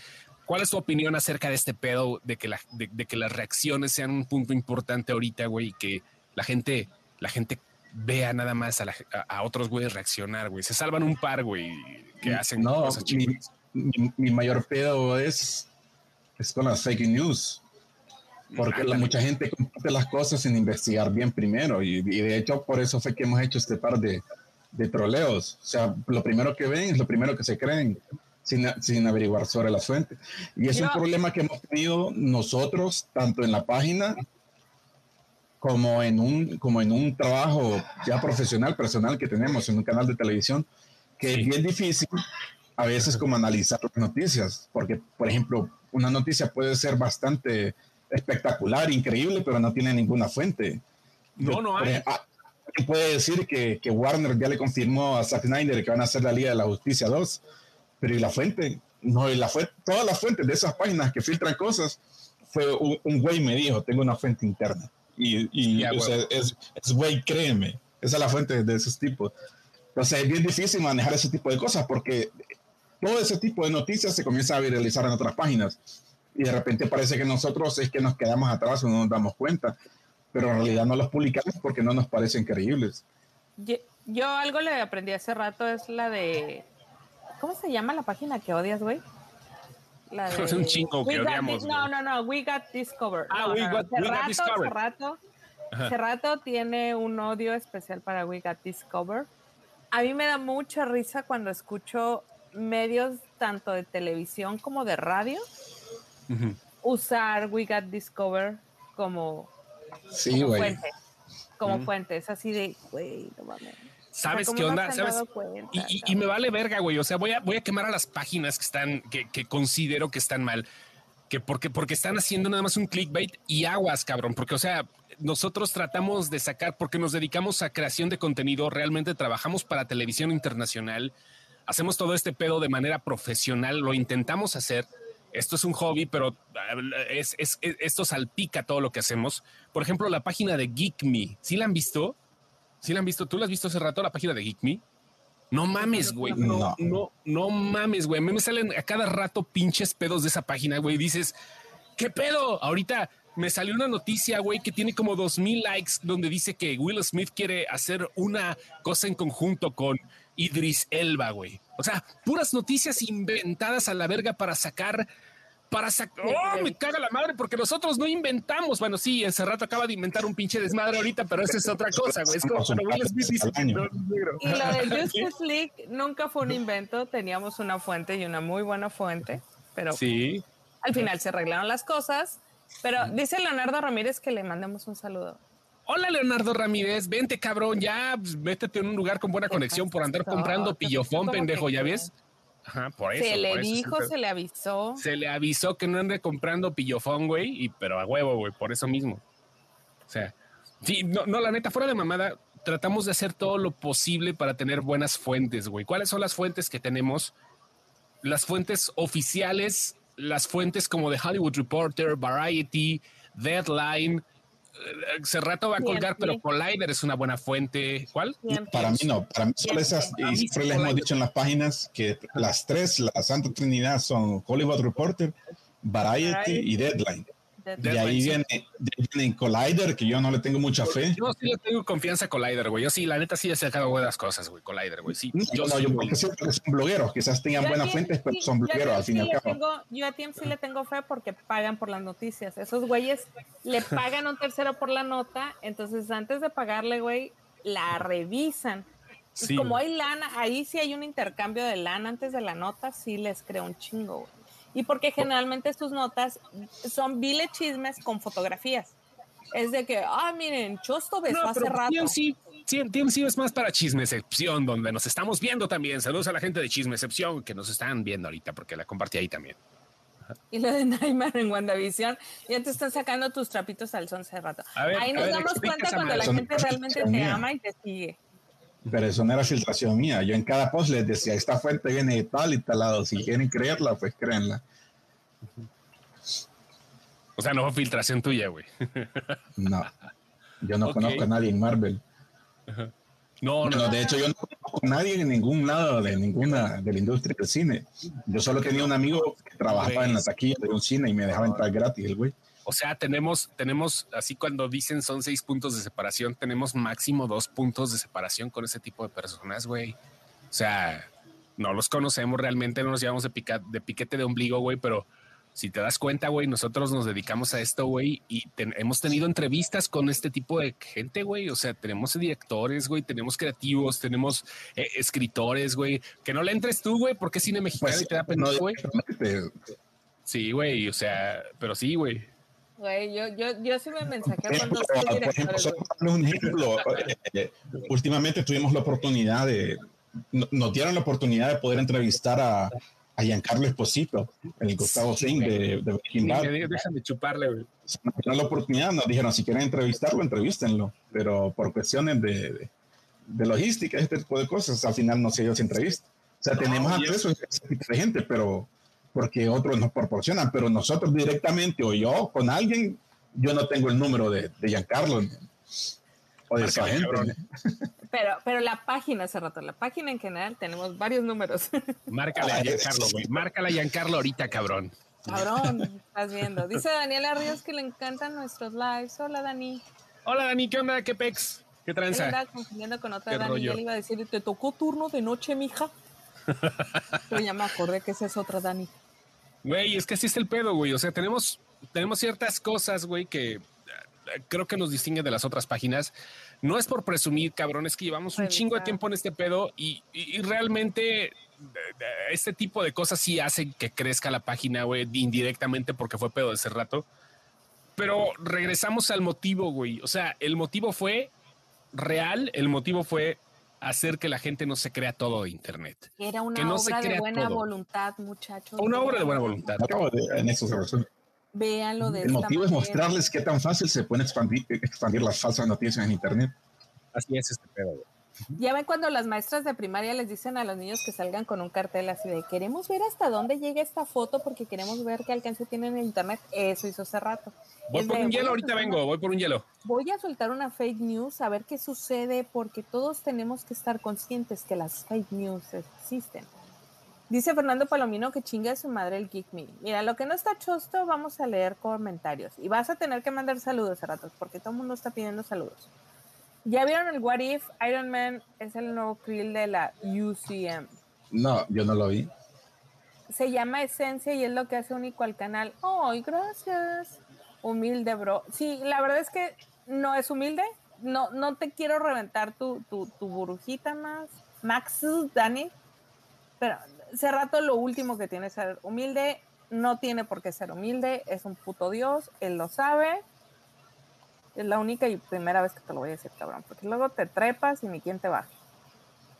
S1: ¿Cuál es tu opinión acerca de este pedo de que, la, de, que las reacciones sean un punto importante ahorita, güey, y que la gente, la gente vea nada más a, a otros güeyes reaccionar, güey? Se salvan un par, güey que hacen no, cosas
S3: mi, mayor pedo es, es con las fake news. Porque la, mucha gente comparte las cosas sin investigar bien primero. Y, de hecho, por eso fue que hemos hecho este par de, de troleos. O sea, lo primero que ven es lo primero que se creen. Sin, sin, averiguar sobre la fuente. Y es un problema que hemos tenido nosotros, tanto en la página como en un, como en un trabajo ya profesional, personal que tenemos en un canal de televisión, que es bien difícil a veces como analizar las noticias, porque, por ejemplo, una noticia puede ser bastante espectacular, increíble, pero no tiene ninguna fuente.
S1: No, no hay.
S3: Ah, puede decir que, que, Warner ya le confirmó a Zack Snyder que van a hacer la Liga de la Justicia 2, pero ¿y la fuente? No, y la fuente, todas las fuentes de esas páginas que filtran cosas, fue un, güey me dijo, tengo una fuente interna. Y, y es, es güey, créeme, esa es la fuente de esos tipos. Entonces es bien difícil manejar ese tipo de cosas porque todo ese tipo de noticias se comienza a viralizar en otras páginas y de repente parece que nosotros es que nos quedamos atrás o no nos damos cuenta. pero en realidad no los publicamos porque no nos parecen creíbles.
S2: Yo, yo algo le aprendí hace rato, es la de... ¿Cómo se llama la página que odias, güey?
S1: La de, [laughs] es un chingo que odiamos.
S2: no, no, no, We Got Discovered.
S1: Ah, we, got, we got Discovered.
S2: Cerrato, Cerrato tiene un odio especial para We Got Discovered. A mí me da mucha risa cuando escucho medios tanto de televisión como de radio usar We Got Discovered como,
S3: sí,
S2: como fuente. Como fuente. Es así de, güey, no mames.
S1: ¿Sabes qué onda? ¿Sabes? y, me vale verga, güey. O sea, voy a, voy a quemar a las páginas que están, que, que considero que están mal. Que porque, porque están haciendo nada más un clickbait y aguas, cabrón. Porque, o sea, nosotros tratamos de sacar, porque nos dedicamos a creación de contenido, realmente trabajamos para televisión internacional, hacemos todo este pedo de manera profesional, lo intentamos hacer. Esto es un hobby, pero eh, es, esto salpica todo lo que hacemos. Por ejemplo, la página de Geek Me, ¿sí la han visto? ¿Sí la han visto? ¿Tú la has visto hace rato, la página de Geek Me? No mames, güey. No, no, no mames, güey. A mí me salen a cada rato pinches pedos de esa página, güey. Dices, ¿qué pedo? Ahorita me salió una noticia, güey, que tiene como dos mil likes donde dice que Will Smith quiere hacer una cosa en conjunto con Idris Elba, güey. O sea, puras noticias inventadas a la verga para sacar para sacar. ¡Oh, me caga la madre! Porque nosotros no inventamos. Bueno, sí, ese rato acaba de inventar un pinche desmadre ahorita, pero esa es otra cosa, güey. Es como Will Smith dice,
S2: Y lo de [laughs] Justice League nunca fue un invento. Teníamos una fuente y una muy buena fuente, pero
S1: sí.
S2: al final se arreglaron las cosas pero dice Leonardo Ramírez que le mandemos un saludo.
S1: Hola Leonardo Ramírez, vente cabrón, ya pues, métete en un lugar con buena conexión por andar comprando pillofón, pendejo, ¿ya ves? Ajá, por eso.
S2: Se le dijo, se le avisó.
S1: Se le avisó que no ande comprando pillofón, güey, y, pero a huevo, güey, por eso mismo. O sea, sí, no, no, la neta, fuera de mamada, tratamos de hacer todo lo posible para tener buenas fuentes, güey. ¿Cuáles son las fuentes que tenemos? Las fuentes oficiales las fuentes como The Hollywood Reporter, Variety, Deadline. Hace eh, rato va a colgar, pero Collider es una buena fuente. ¿Cuál?
S3: Para mí no, para mí solo esas, y siempre les hemos dicho en las páginas que las tres, la Santa Trinidad son Hollywood Reporter, Variety y Deadline. De ahí viene, viene Collider, que yo no le tengo mucha fe.
S1: Yo sí le tengo confianza a Collider, güey. Yo sí, la neta sí he sacado buenas cosas, güey. Collider, güey. Sí,
S3: yo, no, yo porque siempre que son blogueros, quizás tengan buenas fuentes, pero son blogueros al fin y al
S2: cabo. yo a TM sí le tengo fe porque pagan por las noticias. Esos güeyes le [laughs] pagan a un tercero por la nota, entonces antes de pagarle, güey, la revisan. Sí, como hay lana, ahí sí hay un intercambio de lana antes de la nota, sí les creo un chingo, güey y porque generalmente sus notas son vile chismes con fotografías. Es de que, ah, miren, Chosto besó hace rato.
S1: TMC, TMC es más para Chismecepción, donde nos estamos viendo también. Saludos a la gente de Chismecepción que nos están viendo ahorita porque la compartí ahí también.
S2: Y lo de Neymar en WandaVision, ya te están sacando tus trapitos al son hace rato. ahí nos damos cuenta cuando la gente realmente te ama y te sigue.
S3: Pero eso no era filtración mía. Yo en cada post les decía, esta fuente viene de tal y tal lado. Si quieren creerla, pues créanla.
S1: O sea, no fue filtración tuya, güey.
S3: no. Yo no conozco a nadie en Marvel.
S1: No, no,
S3: De hecho, yo no conozco a nadie en ningún lado de ninguna de la industria del cine. Yo solo tenía un amigo que trabajaba en la taquilla de un cine y me dejaba entrar gratis, el güey.
S1: O sea, tenemos, tenemos, así cuando dicen son seis puntos de separación, tenemos máximo dos puntos de separación con ese tipo de personas, güey. O sea, no los conocemos realmente, no nos llevamos de, de piquete de ombligo, güey, pero si te das cuenta, güey, nosotros nos dedicamos a esto, güey, y hemos tenido entrevistas con este tipo de gente, güey. O sea, tenemos directores, güey, tenemos creativos, tenemos eh, escritores, güey. Que no le entres tú, güey, porque es cine mexicano pues, y te da pena, güey. sí, güey, o sea, pero sí, güey.
S2: Güey, yo, yo, yo sí me mensajé cuando
S3: Por ejemplo, un ejemplo. Eh, últimamente tuvimos la oportunidad de, nos dieron la oportunidad de poder entrevistar a, a Giancarlo Esposito, el Gustavo Singh de, de Breaking Bad.
S1: Dejan de chuparle, güey.
S3: Nos dieron la oportunidad, nos dijeron, si quieren entrevistarlo, entrevístenlo, pero por cuestiones de, de, logística, este tipo de cosas, al final no se dio esa entrevista. O sea, tenemos acceso a ese tipo de gente, pero porque otros nos proporcionan, pero nosotros directamente o yo con alguien, yo no tengo el número de, de Giancarlo o de esa gente.
S2: Pero, pero la página hace rato, la página en general tenemos varios números. [laughs]
S1: Márcale a Giancarlo, güey. Márcale a Giancarlo ahorita, cabrón.
S2: Cabrón, [laughs] estás viendo. Dice Daniela Ríos que le encantan nuestros lives. Hola, Dani.
S1: Hola Dani, ¿qué onda? ¿Qué pex? ¿Qué tranza?
S2: Estaba confundiendo con otra Dani. Ya le iba a decir, ¿te tocó turno de noche, mija? Pero ya me acordé que esa es otra Dani.
S1: Güey, es que así es el pedo, güey. O sea, tenemos, tenemos ciertas cosas, güey, que eh, creo que nos distinguen de las otras páginas. No es por presumir, cabrón, es que llevamos un chingo de tiempo en este pedo y, y, realmente este tipo de cosas sí hacen que crezca la página, güey, indirectamente porque fue pedo de ese rato. Pero regresamos al motivo, güey. O sea, el motivo fue real, el motivo fue hacer que la gente no se crea todo de Internet.
S2: Era una obra de buena voluntad, muchachos.
S1: Una obra de buena voluntad.
S3: en eso se
S2: Véanlo de
S3: El motivo es mostrarles qué tan fácil se pueden expandir, expandir las falsas noticias en Internet.
S1: Así es este pedo,
S2: Ya ven cuando las maestras de primaria les dicen a los niños que salgan con un cartel así de queremos ver hasta dónde llega esta foto porque queremos ver qué alcance tiene en internet. Eso hizo hace rato.
S1: Voy por un hielo, ahorita vengo, voy por un hielo.
S2: Voy a soltar una fake news a ver qué sucede porque todos tenemos que estar conscientes que las fake news existen. Dice Fernando Palomino que chinga a su madre el Geek Me. Mira, lo que no está chosto, vamos a leer comentarios. Y vas a tener que mandar saludos a ratos, porque todo el mundo está pidiendo saludos. ¿Ya vieron el What If? Iron Man es el nuevo krill de la UCM.
S3: No, yo no lo vi.
S2: Se llama Esencia y es lo que hace único al canal. ¡Ay, gracias! Humilde, bro. Sí, la verdad es que no es humilde. No, no te quiero reventar tu, tu, tu burbujita más. Max, Dani. Pero hace rato lo último que tiene es ser humilde. No tiene por qué ser humilde. Es un puto dios. Él lo sabe. Es la única y primera vez que te lo voy a decir, cabrón. Porque luego te trepas y ni quién te va.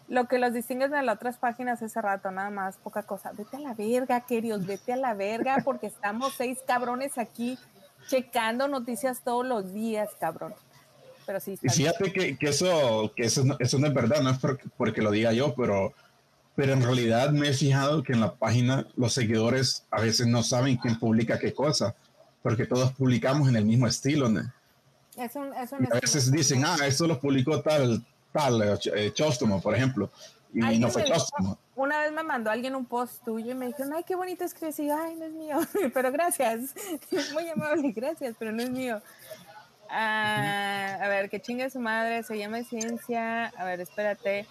S2: Lo que los distingue de las otras páginas ese rato, nada más, poca cosa. Vete a la verga, queridos, vete a la verga, porque estamos seis cabrones aquí checando noticias todos los días, cabrón. Pero sí.
S3: Y fíjate que, que, eso, que eso, no, eso no es verdad, no es porque, porque, lo diga yo, pero, pero en realidad me he fijado que en la página los seguidores a veces no saben quién publica qué cosa, porque todos publicamos en el mismo estilo. ¿no?
S2: Es un, es
S3: un a veces dicen, ah, esto lo publicó tal, tal, eh, Chóstomo, por ejemplo, y no fue Chóstomo
S2: una vez me mandó alguien un post tuyo y me dijeron, ay, qué bonito escribes. Y ay, no es mío, [laughs] pero gracias. [laughs] Muy amable, gracias, pero no es mío. Ah, a ver, que chingue su madre, se llama Ciencia. A ver, espérate.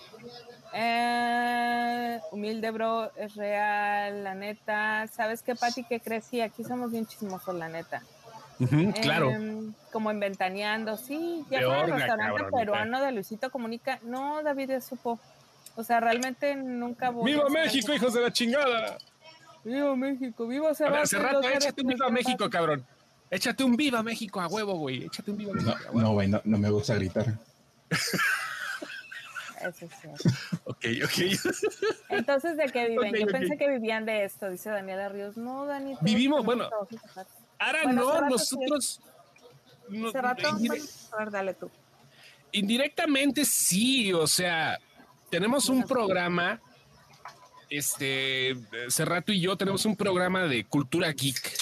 S2: Eh, humilde, bro, es real, la neta. ¿Sabes qué, Pati? ¿Qué crees? Sí, aquí somos bien chismosos, la neta.
S1: Claro.
S2: Em, como en Ventaneando, sí. Ya fue al restaurante peruano de Luisito Comunica. No, David ya supo. O sea, realmente nunca
S1: voy. ¡Viva México, hijos de la chingada!
S2: ¡Viva México! ¡Viva Cerrato!
S1: échate un Viva México, cabrón. Échate un Viva México a huevo, güey. Échate un Viva México.
S3: No, güey, no, no, me gusta gritar. [laughs]
S2: Eso sí.
S1: ok, ok. [laughs]
S2: Entonces, ¿de qué viven? Yo pensé que vivían de esto, dice Daniela Ríos. No, Dani.
S1: Vivimos, bueno. Ahora no, nosotros.
S2: No, Cerrato, a ver, dale tú.
S1: Indirectamente sí, o sea, tenemos un programa, este, Cerrato y yo tenemos un programa de cultura geek,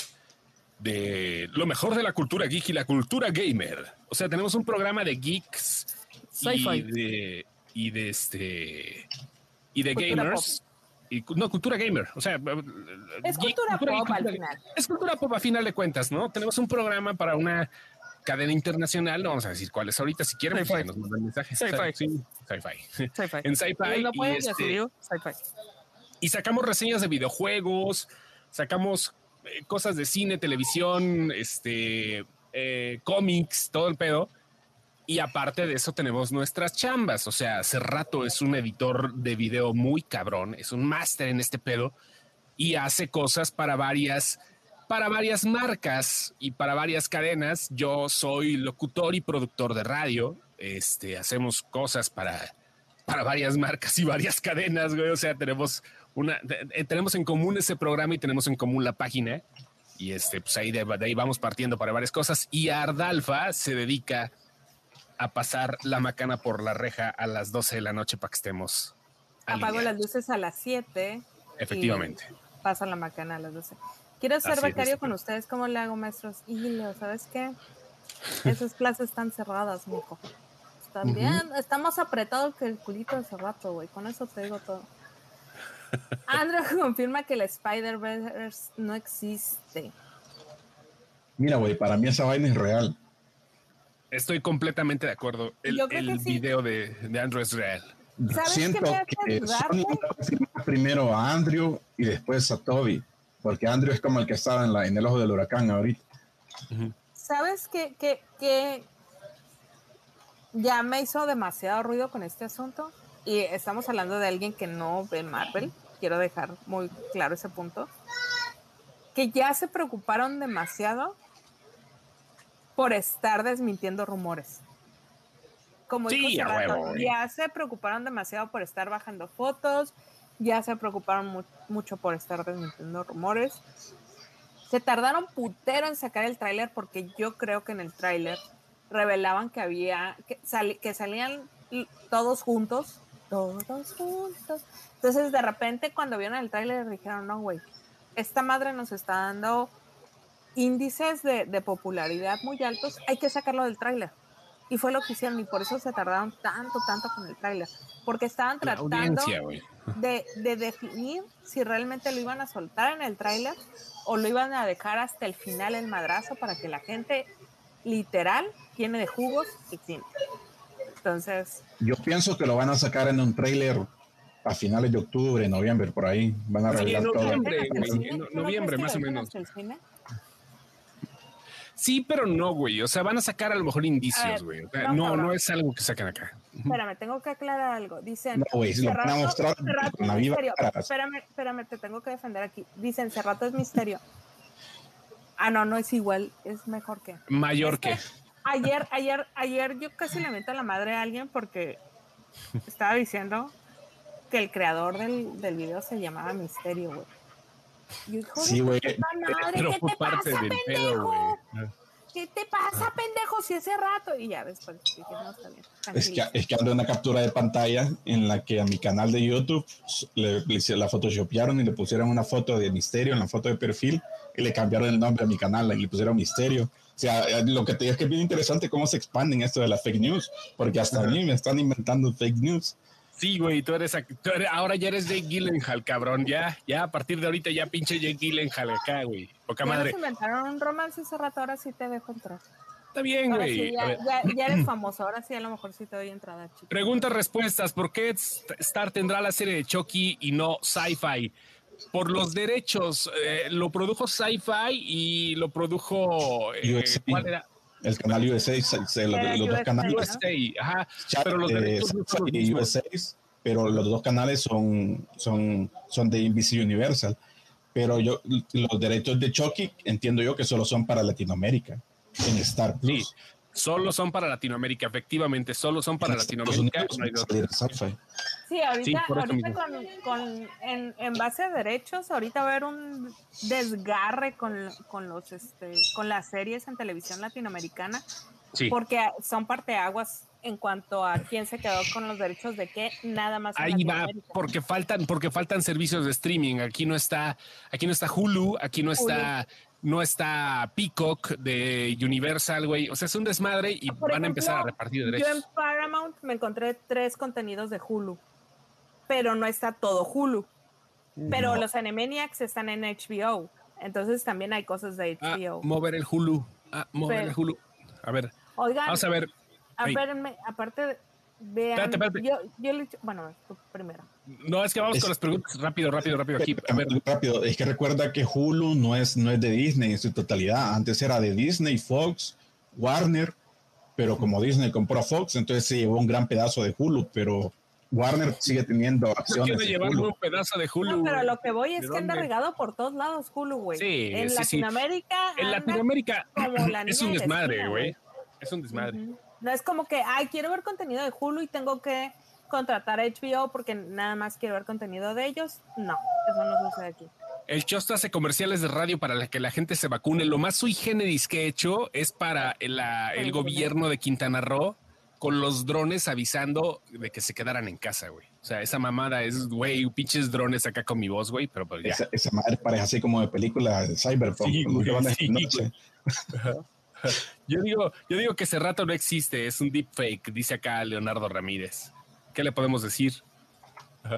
S1: de lo mejor de la cultura geek y la cultura gamer. O sea, tenemos un programa de geeks y de, y de este y de gamers. Y, no, cultura gamer. O sea,
S2: es cultura, pop al final.
S1: Es cultura pop a final de cuentas, ¿no? Tenemos un programa para una cadena internacional, no vamos a decir cuáles ahorita, si quieren, pues, nos mandan mensajes.
S2: Sci-fi.
S1: Sí, sci-fi. en
S2: sci-fi.
S1: Y, sacamos reseñas de videojuegos, sacamos eh, cosas de cine, televisión, este, eh, cómics, todo el pedo. Y aparte de eso tenemos nuestras chambas. O sea, hace rato es un editor de video muy cabrón, es un máster en este pedo y hace cosas para varias para varias marcas y para varias cadenas. Yo soy locutor y productor de radio. Este, hacemos cosas para, para varias marcas y varias cadenas, güey. O sea, tenemos una, eh, tenemos en común ese programa y tenemos en común la página. Y este, pues ahí de, ahí vamos partiendo para varias cosas. Y Ardalfa se dedica pasar la macana por la reja a las 12 de la noche para que estemos.
S2: Apago las luces a las 7.
S1: Efectivamente.
S2: Pasa la macana a las 12. Quiero ser becario con ustedes, ¿cómo le hago, maestros? Y Leo, ¿sabes qué? Esas clases están cerradas, mijo. También está más apretado que el culito de ese rato, güey. Con eso te digo todo. Andrew [laughs] confirma que el Spider-Verse no existe.
S3: Mira, güey, para mí esa vaina es real.
S1: Estoy completamente de acuerdo. El, el video de, de Andrew es real.
S3: Siento que primero a Andrew y después a Toby, porque Andrew es como el que estaba en, la, en el ojo del huracán ahorita.
S2: ¿Sabes qué, qué, qué ya me hizo demasiado ruido con este asunto? Y estamos hablando de alguien que no ve Marvel, quiero dejar muy claro ese punto, que ya se preocuparon demasiado por estar desmintiendo rumores. Como
S1: sí,
S2: ya se preocuparon demasiado por estar bajando fotos, ya se preocuparon mucho por estar desmintiendo rumores. Se tardaron putero en sacar el tráiler porque yo creo que en el tráiler revelaban que había, que, que salían todos juntos, todos juntos. Entonces de repente cuando vieron el tráiler dijeron, no, güey, esta madre nos está dando índices de, de, popularidad muy altos, hay que sacarlo del tráiler. Y fue lo que hicieron y por eso se tardaron tanto, tanto con el tráiler. Porque estaban tratando de, de, definir si realmente lo iban a soltar en el tráiler o lo iban a dejar hasta el final el madrazo para que la gente literal tiene de jugos y tiene. Entonces.
S3: Yo pienso que lo van a sacar en un tráiler a finales de octubre, noviembre, por ahí. Van a revelar todo.
S1: Noviembre, noviembre más o menos. Sí, pero no, güey. O sea, van a sacar a lo mejor indicios, güey. no, no, es algo que saquen acá.
S2: Espérame, tengo que aclarar algo. Dicen. No,
S3: güey, lo van a mostrar
S2: con la viva. Espérame, espérame, te tengo que defender aquí. Dicen, Cerrato es misterio. Ah, no, no es igual, es mejor que.
S1: Mayor que.
S2: Ayer, ayer, ayer yo casi le meto a la madre a alguien porque estaba diciendo que el creador del, del video se llamaba Misterio, güey
S3: sí, güey.
S1: Pero fue parte del pedo, güey.
S2: ¿Qué te pasa, pendejo? Si hace rato. Y ya después dije, no, está bien.
S3: Es que, es que ando una captura de pantalla en la que a mi canal de YouTube le, le, la photoshopearon y le pusieron una foto de misterio en la foto de perfil y le cambiaron el nombre a mi canal y le pusieron misterio. O sea, eh, lo que te digo es que es bien interesante cómo se expanden esto de las fake news, porque hasta a mí me están inventando fake news.
S1: Sí, güey, tú eres, ahora ya eres Jake Gyllenhaal, cabrón. Ya, ya a partir de ahorita ya pinche Jake Gyllenhaal acá, güey. Poca
S2: ya
S1: madre.
S2: Nos inventaron un romance ese rato, ahora sí te dejo entrar.
S1: Está bien, güey.
S2: ya, ya, eres [clears throat] famoso, ahora sí a lo mejor sí te doy entrada, chico.
S1: Preguntas, respuestas. ¿Por qué Star tendrá la serie de Chucky y no Sci-Fi? Por los derechos. Eh, lo produjo Sci-Fi y lo produjo. Eh, ¿Cuál era?
S3: El canal USA, los, dos canales.
S1: ajá, pero los derechos
S3: USA, pero los dos canales son, son, son de NBC Universal. Pero yo, los derechos de Chucky entiendo yo que solo son para Latinoamérica, en Star Plus.
S1: Solo son para Latinoamérica, efectivamente, solo son para Latinoamérica.
S2: Sí, ahorita, ahorita con, con, en, en, base a derechos, ahorita va a haber un desgarre con, con, los, este, con las series en televisión latinoamericana, sí. porque son parteaguas en cuanto a quién se quedó con los derechos de qué, nada más.
S1: Ahí va, porque faltan, porque faltan servicios de streaming. Aquí no está, aquí no está Hulu, aquí no está no está Peacock de Universal, güey. O sea, es un desmadre y van a empezar a repartir derechos.
S2: Yo en Paramount me encontré tres contenidos de Hulu, pero no está todo Hulu. Pero los Animaniacs están en HBO. Entonces también hay cosas de HBO.
S1: Ah, mover el Hulu. Ah, mover el Hulu. A ver.
S2: Oigan.
S1: Vamos a ver.
S2: A ver, aparte de, Vean, espérate, espérate. Yo, yo le bueno, primero.
S1: No, es que vamos con las preguntas rápido, rápido, rápido aquí.
S3: A ver. Rápido, es que recuerda que Hulu no es, no es de Disney en su totalidad. Antes era de Disney, Fox, Warner, pero como Disney compró a Fox, entonces se llevó un gran pedazo de Hulu, pero Warner sigue teniendo acciones.
S1: Quiere llevar un pedazo de Hulu.
S2: No, pero lo que voy es que anda regado por todos lados Hulu, güey.
S1: Sí,
S2: en
S1: sí,
S2: Latinoamérica.
S1: Sí. En Latinoamérica es un desmadre, güey. Es un desmadre.
S2: No es como que, ay, quiero ver contenido de Hulu y tengo que contratar a HBO porque nada más quiero ver contenido de ellos. No, eso no sucede aquí.
S1: El Chosto hace comerciales de radio para que la gente se vacune. Lo más sui generis que he hecho es para el, el gobierno de Quintana Roo con los drones avisando de que se quedaran en casa, güey. O sea, esa mamada es, güey, pinches drones acá con mi voz, güey, pero pues ya.
S3: Esa, madre parece así como de película de Cyberpunk. Sí, sí, [laughs]
S1: yo digo, yo digo que ese rato no existe, es un deepfake, dice acá Leonardo Ramírez. ¿Qué le podemos decir?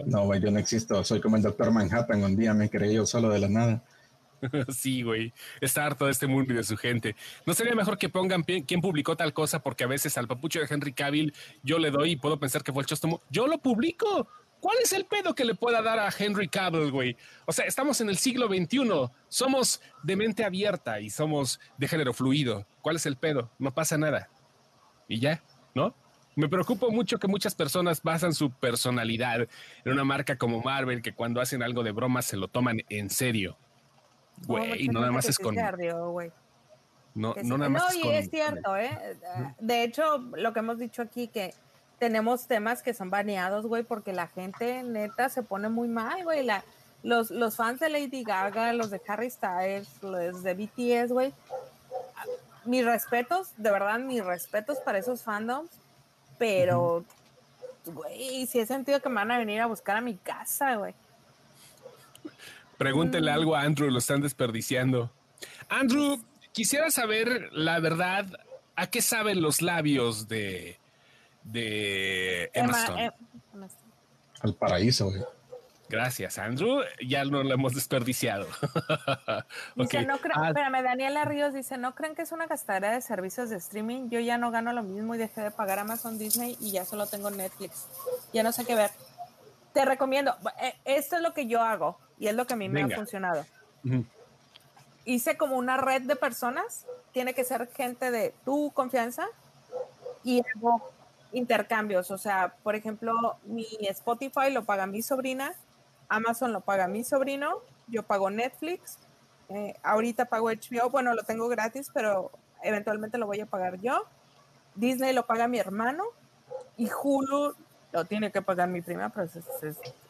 S3: No, güey, yo no existo, soy como el doctor Manhattan, un día me creí yo solo de la nada. [laughs]
S1: sí, güey. Está harto de este mundo y de su gente. ¿No sería mejor que pongan quién publicó tal cosa? Porque a veces al papucho de Henry Cavill yo le doy y puedo pensar que fue el chostomo. Yo lo publico. ¿Cuál es el pedo que le pueda dar a Henry Cavill, güey? O sea, estamos en el siglo XXI. Somos de mente abierta y somos de género fluido. ¿Cuál es el pedo? No pasa nada. Y ya, ¿no? Me preocupa mucho que muchas personas basan su personalidad en una marca como Marvel, que cuando hacen algo de broma se lo toman en serio. Güey, no nada más es con.
S2: No, no nada más no, es y es cierto, ¿eh? De hecho, lo que hemos dicho aquí, que tenemos temas que son baneados, güey, porque la gente neta se pone muy mal, güey. La, los, los fans de Lady Gaga, los de Harry Styles, los de BTS, güey. Mis respetos, de verdad, mis respetos para esos fandoms pero, güey, si he sentido que me van a venir a buscar a mi casa, güey.
S1: Pregúntenle mm. algo a Andrew, lo están desperdiciando. Andrew, quisiera saber la verdad, ¿a qué saben los labios de, de Emma, Stone?
S3: Al paraíso, güey.
S1: Gracias, Andrew. Ya no lo hemos desperdiciado. [laughs]
S2: dice, no creo, ah. espérame, Daniela Ríos dice, ¿no creen que es una gastadera de servicios de streaming? Yo ya no gano lo mismo y dejé de pagar Amazon Disney y ya solo tengo Netflix. Ya no sé qué ver. Te recomiendo, eh, esto es lo que yo hago y es lo que a mí me ha funcionado. Hice como una red de personas, tiene que ser gente de tu confianza y hago intercambios. O sea, por ejemplo, mi Spotify lo paga mi sobrina, Amazon lo paga mi sobrino, yo pago Netflix, eh, ahorita pago HBO, bueno, lo tengo gratis, pero eventualmente lo voy a pagar yo. Disney lo paga mi hermano y Hulu lo tiene que pagar mi prima, pero se,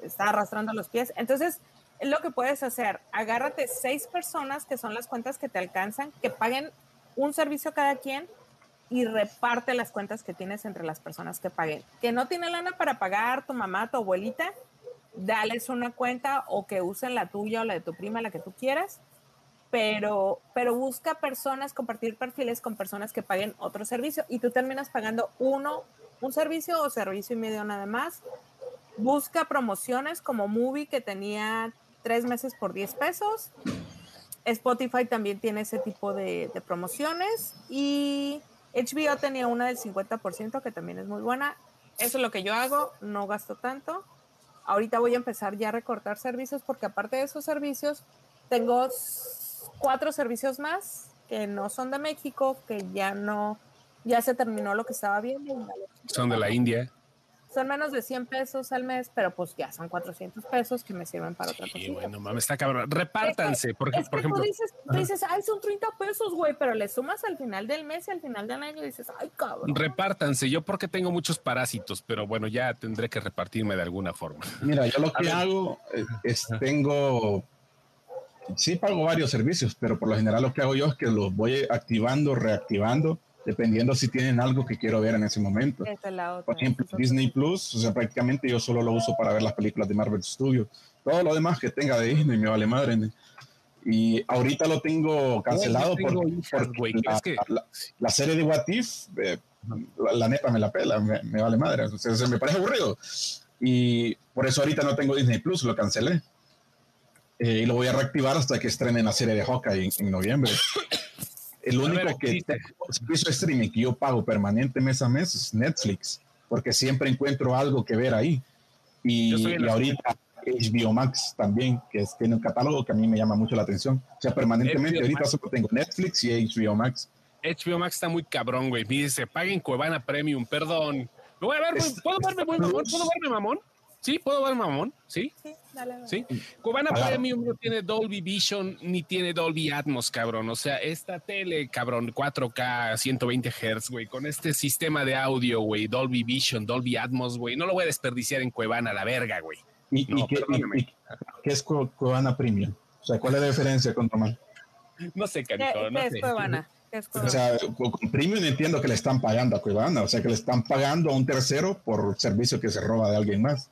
S2: está arrastrando los pies. Entonces, es lo que puedes hacer. Agárrate seis personas que son las cuentas que te alcanzan, que paguen un servicio cada quien y reparte las cuentas que tienes entre las personas que paguen. Que no tiene lana para pagar tu mamá, tu abuelita, dales una cuenta o que usen la tuya o la de tu prima, la que tú quieras, pero, pero busca personas, compartir perfiles con personas que paguen otro servicio y tú terminas pagando uno, un servicio o servicio y medio nada más. Busca promociones como Movie que tenía tres meses por 10 pesos. Spotify también tiene ese tipo de, de promociones y HBO tenía una del 50% que también es muy buena. Eso es lo que yo hago, no gasto tanto. Ahorita voy a empezar ya a recortar servicios porque aparte de esos servicios, tengo cuatro servicios más que no son de México, que ya no, ya se terminó lo que estaba viendo.
S1: Son de la India.
S2: Son menos de 100 pesos al mes, pero pues ya son 400 pesos que me sirven para otra cosa.
S1: Sí, bueno, mames, está cabrón. Repártanse, por, por ejemplo.
S2: Tú dices, dices, ay, son 30 pesos, güey, pero le sumas al final del mes y al final del año y dices, ay, cabrón.
S1: Repártanse, yo porque tengo muchos parásitos, pero bueno, ya tendré que repartirme de alguna forma.
S3: Mira, yo lo que hago es, tengo sí pago varios servicios, pero por lo general lo que hago yo es que los voy activando, reactivando dependiendo si tienen algo que quiero ver en ese momento. Por ejemplo, Disney Plus, o sea, prácticamente yo solo lo uso para ver las películas de Marvel Studios. Todo lo demás que tenga de Disney me vale madre. Y ahorita lo tengo cancelado porque, la, serie de What If, eh, la, neta me la pela, me, vale madre. O sea, se me parece aburrido. Y por eso ahorita no tengo Disney Plus, lo cancelé. Eh, y lo voy a reactivar hasta que estrenen la serie de Hawkeye en noviembre. El único que servicio streaming que yo pago permanente mes a mes es Netflix, porque siempre encuentro algo que ver ahí. Y, ahorita HBO Max también, que tiene un catálogo que a mí me llama mucho la atención. O sea, permanentemente ahorita solo tengo Netflix y HBO Max.
S1: HBO Max está muy cabrón, güey. Dice, paguen Cuevana Premium, perdón. Voy a ver, ¿puedo verme mamón? ¿Puedo verme mamón? Sí, puedo ver mamón, sí. Sí, dale, dale. Sí. Cubana Premium no tiene Dolby Vision ni tiene Dolby Atmos, cabrón. O sea, esta tele, cabrón, 4K, 120 Hz, güey, con este sistema de audio, güey, Dolby Vision, Dolby Atmos, güey, no lo voy a desperdiciar en Cuevana, la verga, güey.
S3: ¿Y, qué, es Cuevana Premium? O sea, ¿cuál es la diferencia con normal?
S1: No sé, Carito, no
S2: ¿qué es Cuevana?
S3: O sea, con Premium entiendo que le están pagando a Cuevana, o sea, que le están pagando a un tercero por servicio que se roba de alguien más.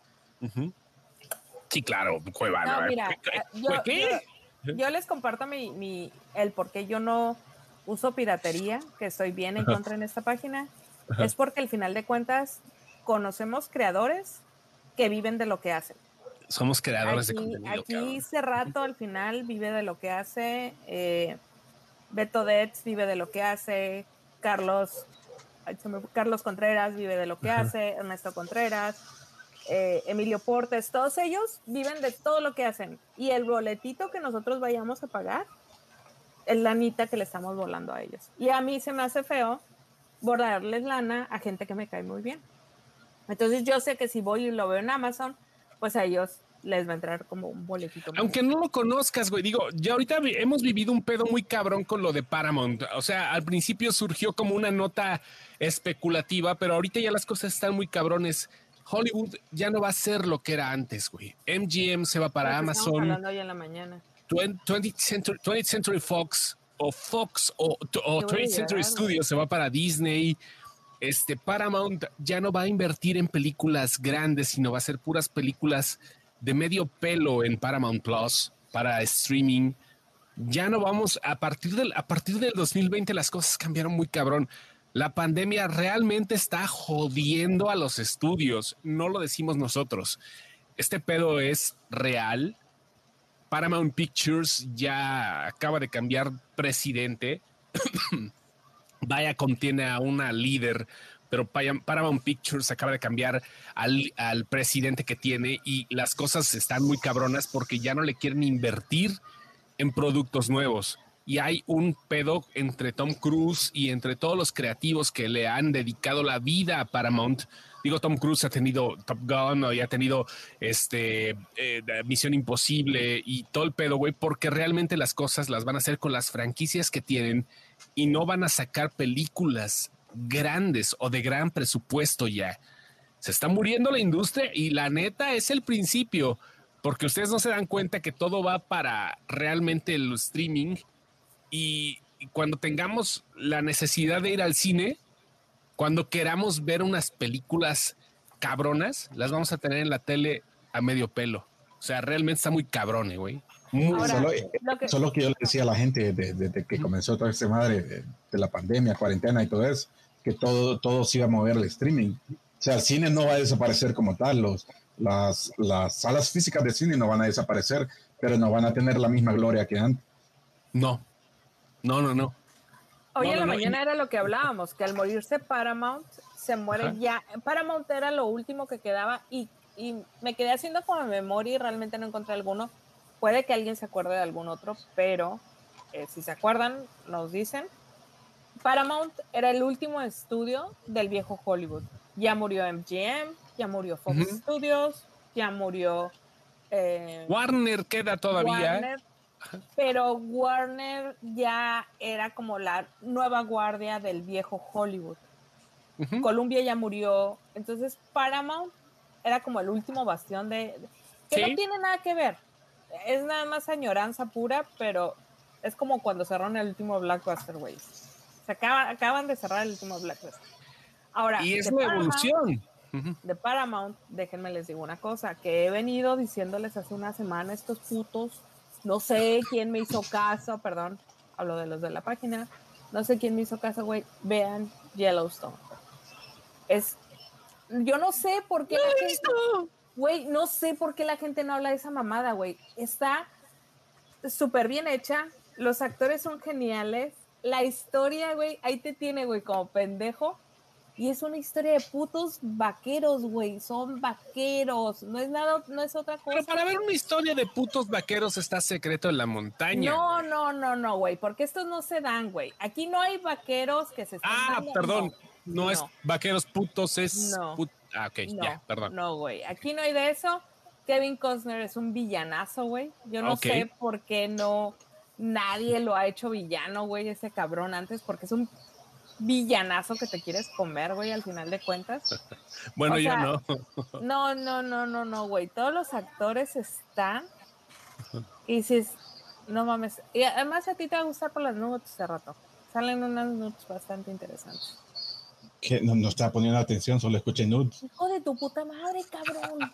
S1: Sí, claro, Cuevana.
S2: yo, les comparto mi, el por qué yo no uso piratería, que estoy bien en contra en esta página. Es porque al final de cuentas conocemos creadores que viven de lo que hacen.
S1: Somos creadores de contenido.
S2: aquí
S1: cabrón.
S2: Cerrato al final vive de lo que hace. eh, Beto Detz vive de lo que hace. Carlos, Carlos Contreras vive de lo que
S1: Ajá.
S2: hace. Ernesto Contreras. Eh, Emilio Portes, todos ellos viven de todo lo que hacen. Y el boletito que nosotros vayamos a pagar es la anita que le estamos volando a ellos. Y a mí se me hace feo bordarles lana a gente que me cae muy bien. Entonces yo sé que si voy y lo veo en Amazon, pues a ellos les va a entrar como un boletito.
S1: Aunque no lo conozcas, güey, digo, ya ahorita hemos vivido un pedo muy cabrón con lo de Paramount. O sea, al principio surgió como una nota especulativa, pero ahorita ya las cosas están muy cabrones. Hollywood ya no va a ser lo que era antes, güey. MGM se va para Amazon.
S2: hablando hoy en la mañana.
S1: 20th 20th Century, 20th Century Fox o Fox o, o
S2: Te voy a
S1: 20th Century. Studios se va para Disney. Este Paramount ya no va a invertir en películas grandes, sino va a ser puras películas de medio pelo en Paramount Plus para streaming. Ya no vamos a partir del a partir del 2020 las cosas cambiaron muy cabrón. La pandemia realmente está jodiendo a los estudios, no lo decimos nosotros. Este pedo es real. Paramount Pictures ya acaba de cambiar presidente. [clears throat] Vaya contiene a una líder, pero Paramount Pictures acaba de cambiar al, al presidente que tiene y las cosas están muy cabronas porque ya no le quieren invertir en productos nuevos. Y hay un pedo entre Tom Cruise y entre todos los creativos que le han dedicado la vida a Paramount. Digo, Tom Cruise ha tenido Top Gun y ha tenido este eh, Misión Imposible y todo el pedo, güey, porque realmente las cosas las van a hacer con las franquicias que tienen y no van a sacar películas grandes o de gran presupuesto ya. Se está muriendo la industria y la neta es el principio, porque ustedes no se dan cuenta que todo va para realmente el streaming y y cuando tengamos la necesidad de ir al cine, cuando queramos ver unas películas cabronas, las vamos a tener en la tele a medio pelo. O sea, realmente está muy cabrón, eh, güey. Muy
S2: Ahora,
S3: solo,
S2: lo que-
S3: solo que yo le decía a la gente desde, desde que comenzó toda esta madre de, de la pandemia, cuarentena y todo eso, que todo, todo se iba a mover al streaming. O sea, el cine no va a desaparecer como tal, los, las, las salas físicas de cine no van a desaparecer, pero no van a tener la misma gloria que antes.
S1: No, no, no, no.
S2: Hoy
S1: No,
S2: en la
S1: no,
S2: mañana era lo que hablábamos, que al morirse Paramount, se muere
S1: Ajá.
S2: ya. Paramount era lo último que quedaba y, y me quedé haciendo como memoria y realmente no encontré alguno. Puede que alguien se acuerde de algún otro, pero eh, si se acuerdan, nos dicen. Paramount era el último estudio del viejo Hollywood. Ya murió MGM, ya murió Fox. Studios, ya murió eh,
S1: Warner queda todavía.
S2: Warner, pero Warner ya era como la nueva guardia del viejo Hollywood. Columbia ya murió, entonces Paramount era como el último bastión de... de- que
S1: Sí.
S2: no tiene nada que ver, es nada más añoranza pura, pero es como cuando cerraron el último Blackbuster, güey. Se acaba- acaban de cerrar el último Blackbuster. Ahora,
S1: Y es
S2: Paramount-
S1: evolución.
S2: De Paramount, déjenme les digo una cosa, que he venido diciéndoles hace una semana estos putos, no sé quién me hizo caso, perdón, hablo de los de la página, no sé quién me hizo caso, güey, vean Yellowstone. Es, yo no sé por qué la gente, güey, no sé por qué la gente no habla de esa mamada, güey. Está súper bien hecha, los actores son geniales, la historia, güey, ahí te tiene, güey, como pendejo. Y es una historia de putos vaqueros, güey. Son vaqueros. No es nada, no es otra cosa.
S1: Pero para ver una historia de putos vaqueros está secreto en la montaña.
S2: No, no, no, no, güey. Porque estos no se dan, güey. Aquí no hay vaqueros que se estén
S1: Ah,
S2: dando,
S1: perdón. No,
S2: no,
S1: es vaqueros putos, es.
S2: No.
S1: put- Ah, ok, ya, perdón.
S2: No, güey. Aquí no hay de eso. Kevin Costner es un villanazo, güey. Yo no sé por qué no nadie lo ha hecho villano, güey, ese cabrón antes, porque es un villanazo que te quieres comer, güey, al final de cuentas. [laughs]
S1: Bueno,
S2: o
S1: ya
S2: sea,
S1: no. [laughs]
S2: No, no, no, no, no, güey. Todos los actores están. [laughs] Y dices, no mames. Y además a ti te va a gustar por las nudes hace rato. Salen unas nudes bastante interesantes.
S3: Que no, no estaba poniendo atención, solo escuché nudes.
S2: Hijo de tu puta madre, cabrón.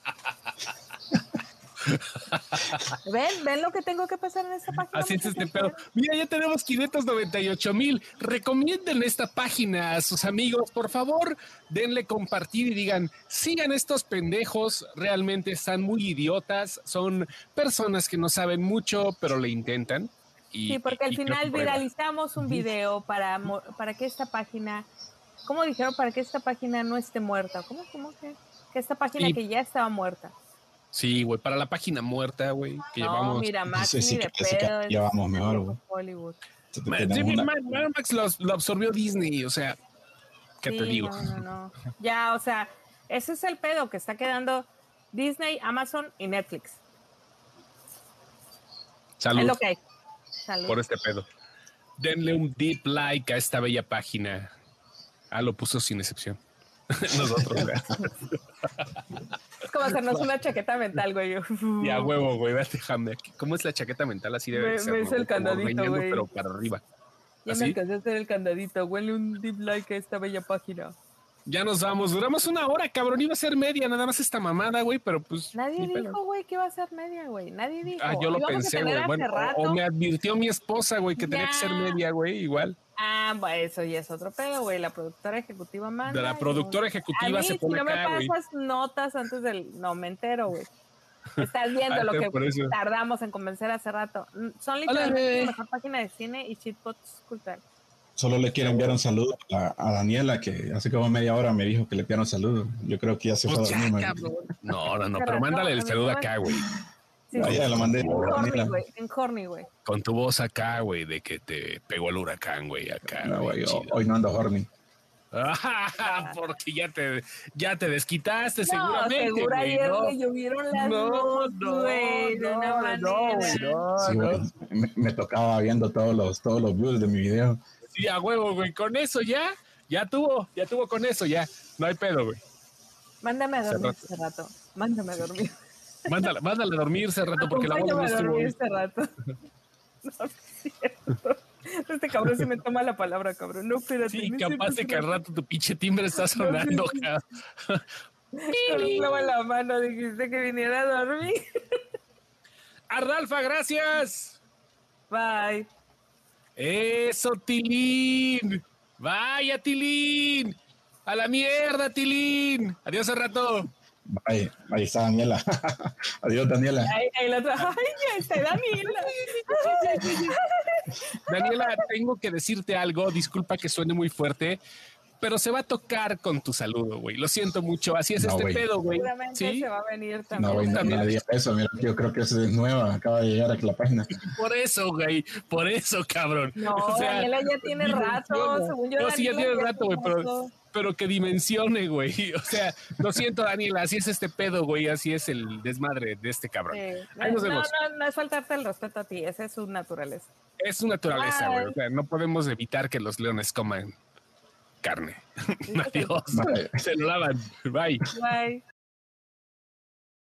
S2: ¿Ven? ¿Ven lo que tengo que pasar en esta página?
S1: Así es este pedo. Mira, ya tenemos 598 mil. Recomienden esta página a sus amigos. Por favor, denle compartir y digan, sigan estos pendejos. Realmente están muy idiotas. Son personas que no saben mucho, pero le intentan. Y,
S2: sí, porque al
S1: y
S2: final viralizamos un video para, para que esta página, ¿cómo dijeron? Para que esta página no esté muerta. ¿Cómo, cómo que? Que esta página que ya estaba muerta.
S1: Sí, güey, para la página muerta, güey, que
S2: no,
S1: llevamos.
S2: mira, [laughs] Max
S3: Sí, sí,
S2: ni de pedo. es
S3: ya vamos mejor, güey.
S2: Hollywood.
S1: Ma-
S3: Tenemos
S1: sí,
S3: una-
S1: Max lo, lo absorbió Disney, o sea, ¿qué te
S2: Sí,
S1: digo?
S2: No, no, no. [laughs] Ya, o sea, ese es el pedo que está quedando Disney, Amazon y Netflix.
S1: Salud
S2: Es lo que hay. Salud.
S1: por este pedo. Denle un deep like a esta bella página. Ah, lo puso sin excepción. [laughs] Nosotros, güey.
S2: Es como hacernos una chaqueta mental, güey.
S1: Y a huevo, güey, déjame. ¿Cómo es la chaqueta mental? Así debe
S2: Me-
S1: ser.
S2: me
S1: ¿no,
S2: hice el candadito, güey.
S1: Pero para arriba.
S2: Ya
S1: ¿Así?
S2: me alcancé a hacer el candadito. Huele un deep like a esta bella página.
S1: Ya nos vamos. Duramos una hora, cabrón. Iba a ser media, nada más esta mamada, güey, pero pues.
S2: Nadie dijo, güey, que iba a ser media, güey. Nadie dijo.
S1: Ah, yo lo
S2: a
S1: pensé, güey. Bueno, o- me advirtió mi esposa, güey, que tenía que ser media, güey, igual.
S2: Ah, bueno, eso ya es otro pedo, güey. La productora ejecutiva manda.
S1: De la
S2: y-
S1: productora
S2: A
S1: ejecutiva
S2: mí,
S1: se
S2: si
S1: pone
S2: no me
S1: acá,
S2: pasas notas antes del... No, me entero, güey. Estás [laughs] viendo
S1: Ah,
S2: lo que tardamos en convencer hace rato. Mm, Son literalmente la mejor página de cine y shitpots culturales.
S3: Solo le quiero enviar un saludo a, a Daniela, que hace como media hora me dijo que le enviara un saludo. Yo creo que ya se fue a dormir.
S1: No, no, no, pero mándale el saludo acá, güey.
S2: Sí,
S3: Ah,
S2: sí.
S3: ya lo mandé.
S2: En horny, güey.
S1: Con tu voz acá, güey, de que te pegó el huracán, güey, acá.
S3: No,
S1: chido.
S3: hoy no ando horny.
S1: Ah, [laughs] porque ya te, ya te desquitaste,
S2: No,
S1: seguramente.
S2: seguro
S1: güey,
S2: ayer
S1: no.
S2: llovieron las
S1: No,
S2: luz,
S1: no,
S2: güey, de una
S1: no,
S2: manera.
S1: no, güey, no,
S3: Sí, me, me tocaba viendo todos los, todos los views de mi video.
S1: Sí, a huevo, güey. Con eso ya, ya tuvo, ya tuvo con eso, ya. No hay pedo, güey.
S2: Mándame a dormir este rato. Mándame a dormir. [laughs]
S1: Mándala, mándala a dormir ese rato porque la boda no estuvo.
S2: dormir este rato. [laughs] No, es cierto. Este cabrón sí me toma la palabra, cabrón. No, espérate.
S1: Sí, capaz de que al rato tu pinche timbre está sonando, cabrón. [laughs]
S2: Con la mano dijiste que viniera a dormir.
S1: A Ralfa, gracias.
S2: Bye.
S1: Eso, Tilín. Vaya, Tilín. A la mierda, Tilín. Adiós al rato.
S3: Ahí, ahí está Daniela. [laughs] Adiós, Daniela.
S2: Ahí, ahí la. Ay, está Daniela.
S1: Daniela, tengo que decirte algo. Disculpa que suene muy fuerte, pero se va a tocar con tu saludo, güey. Lo siento mucho. Así es
S3: No,
S1: este
S3: güey.
S1: pedo, güey.
S2: Seguramente
S1: Sí,
S2: se va a venir
S3: No,
S2: también.
S3: güey, no,
S1: también.
S3: no digas eso. Mira, yo creo que es nueva. Acaba de llegar aquí a la página.
S1: por eso, güey. Por eso, cabrón.
S2: No,
S1: O sea,
S2: Daniela ya tiene rato. Según yo,
S1: No, sí, ya tiene rato, güey, pero, pero que dimensione, güey. [laughs] O sea, lo siento, Daniela. Así es este pedo, güey. Así es el desmadre de este cabrón.
S2: Sí.
S1: Ahí nos
S2: no,
S1: vemos.
S2: no, no es faltarte el respeto a ti, esa es su naturaleza.
S1: Es su naturaleza, güey.
S2: Bye.
S1: O sea, no podemos evitar que los leones coman carne. [laughs] [laughs] Adiós.
S3: Bye.
S1: Se lo lavan. Bye.
S2: Bye.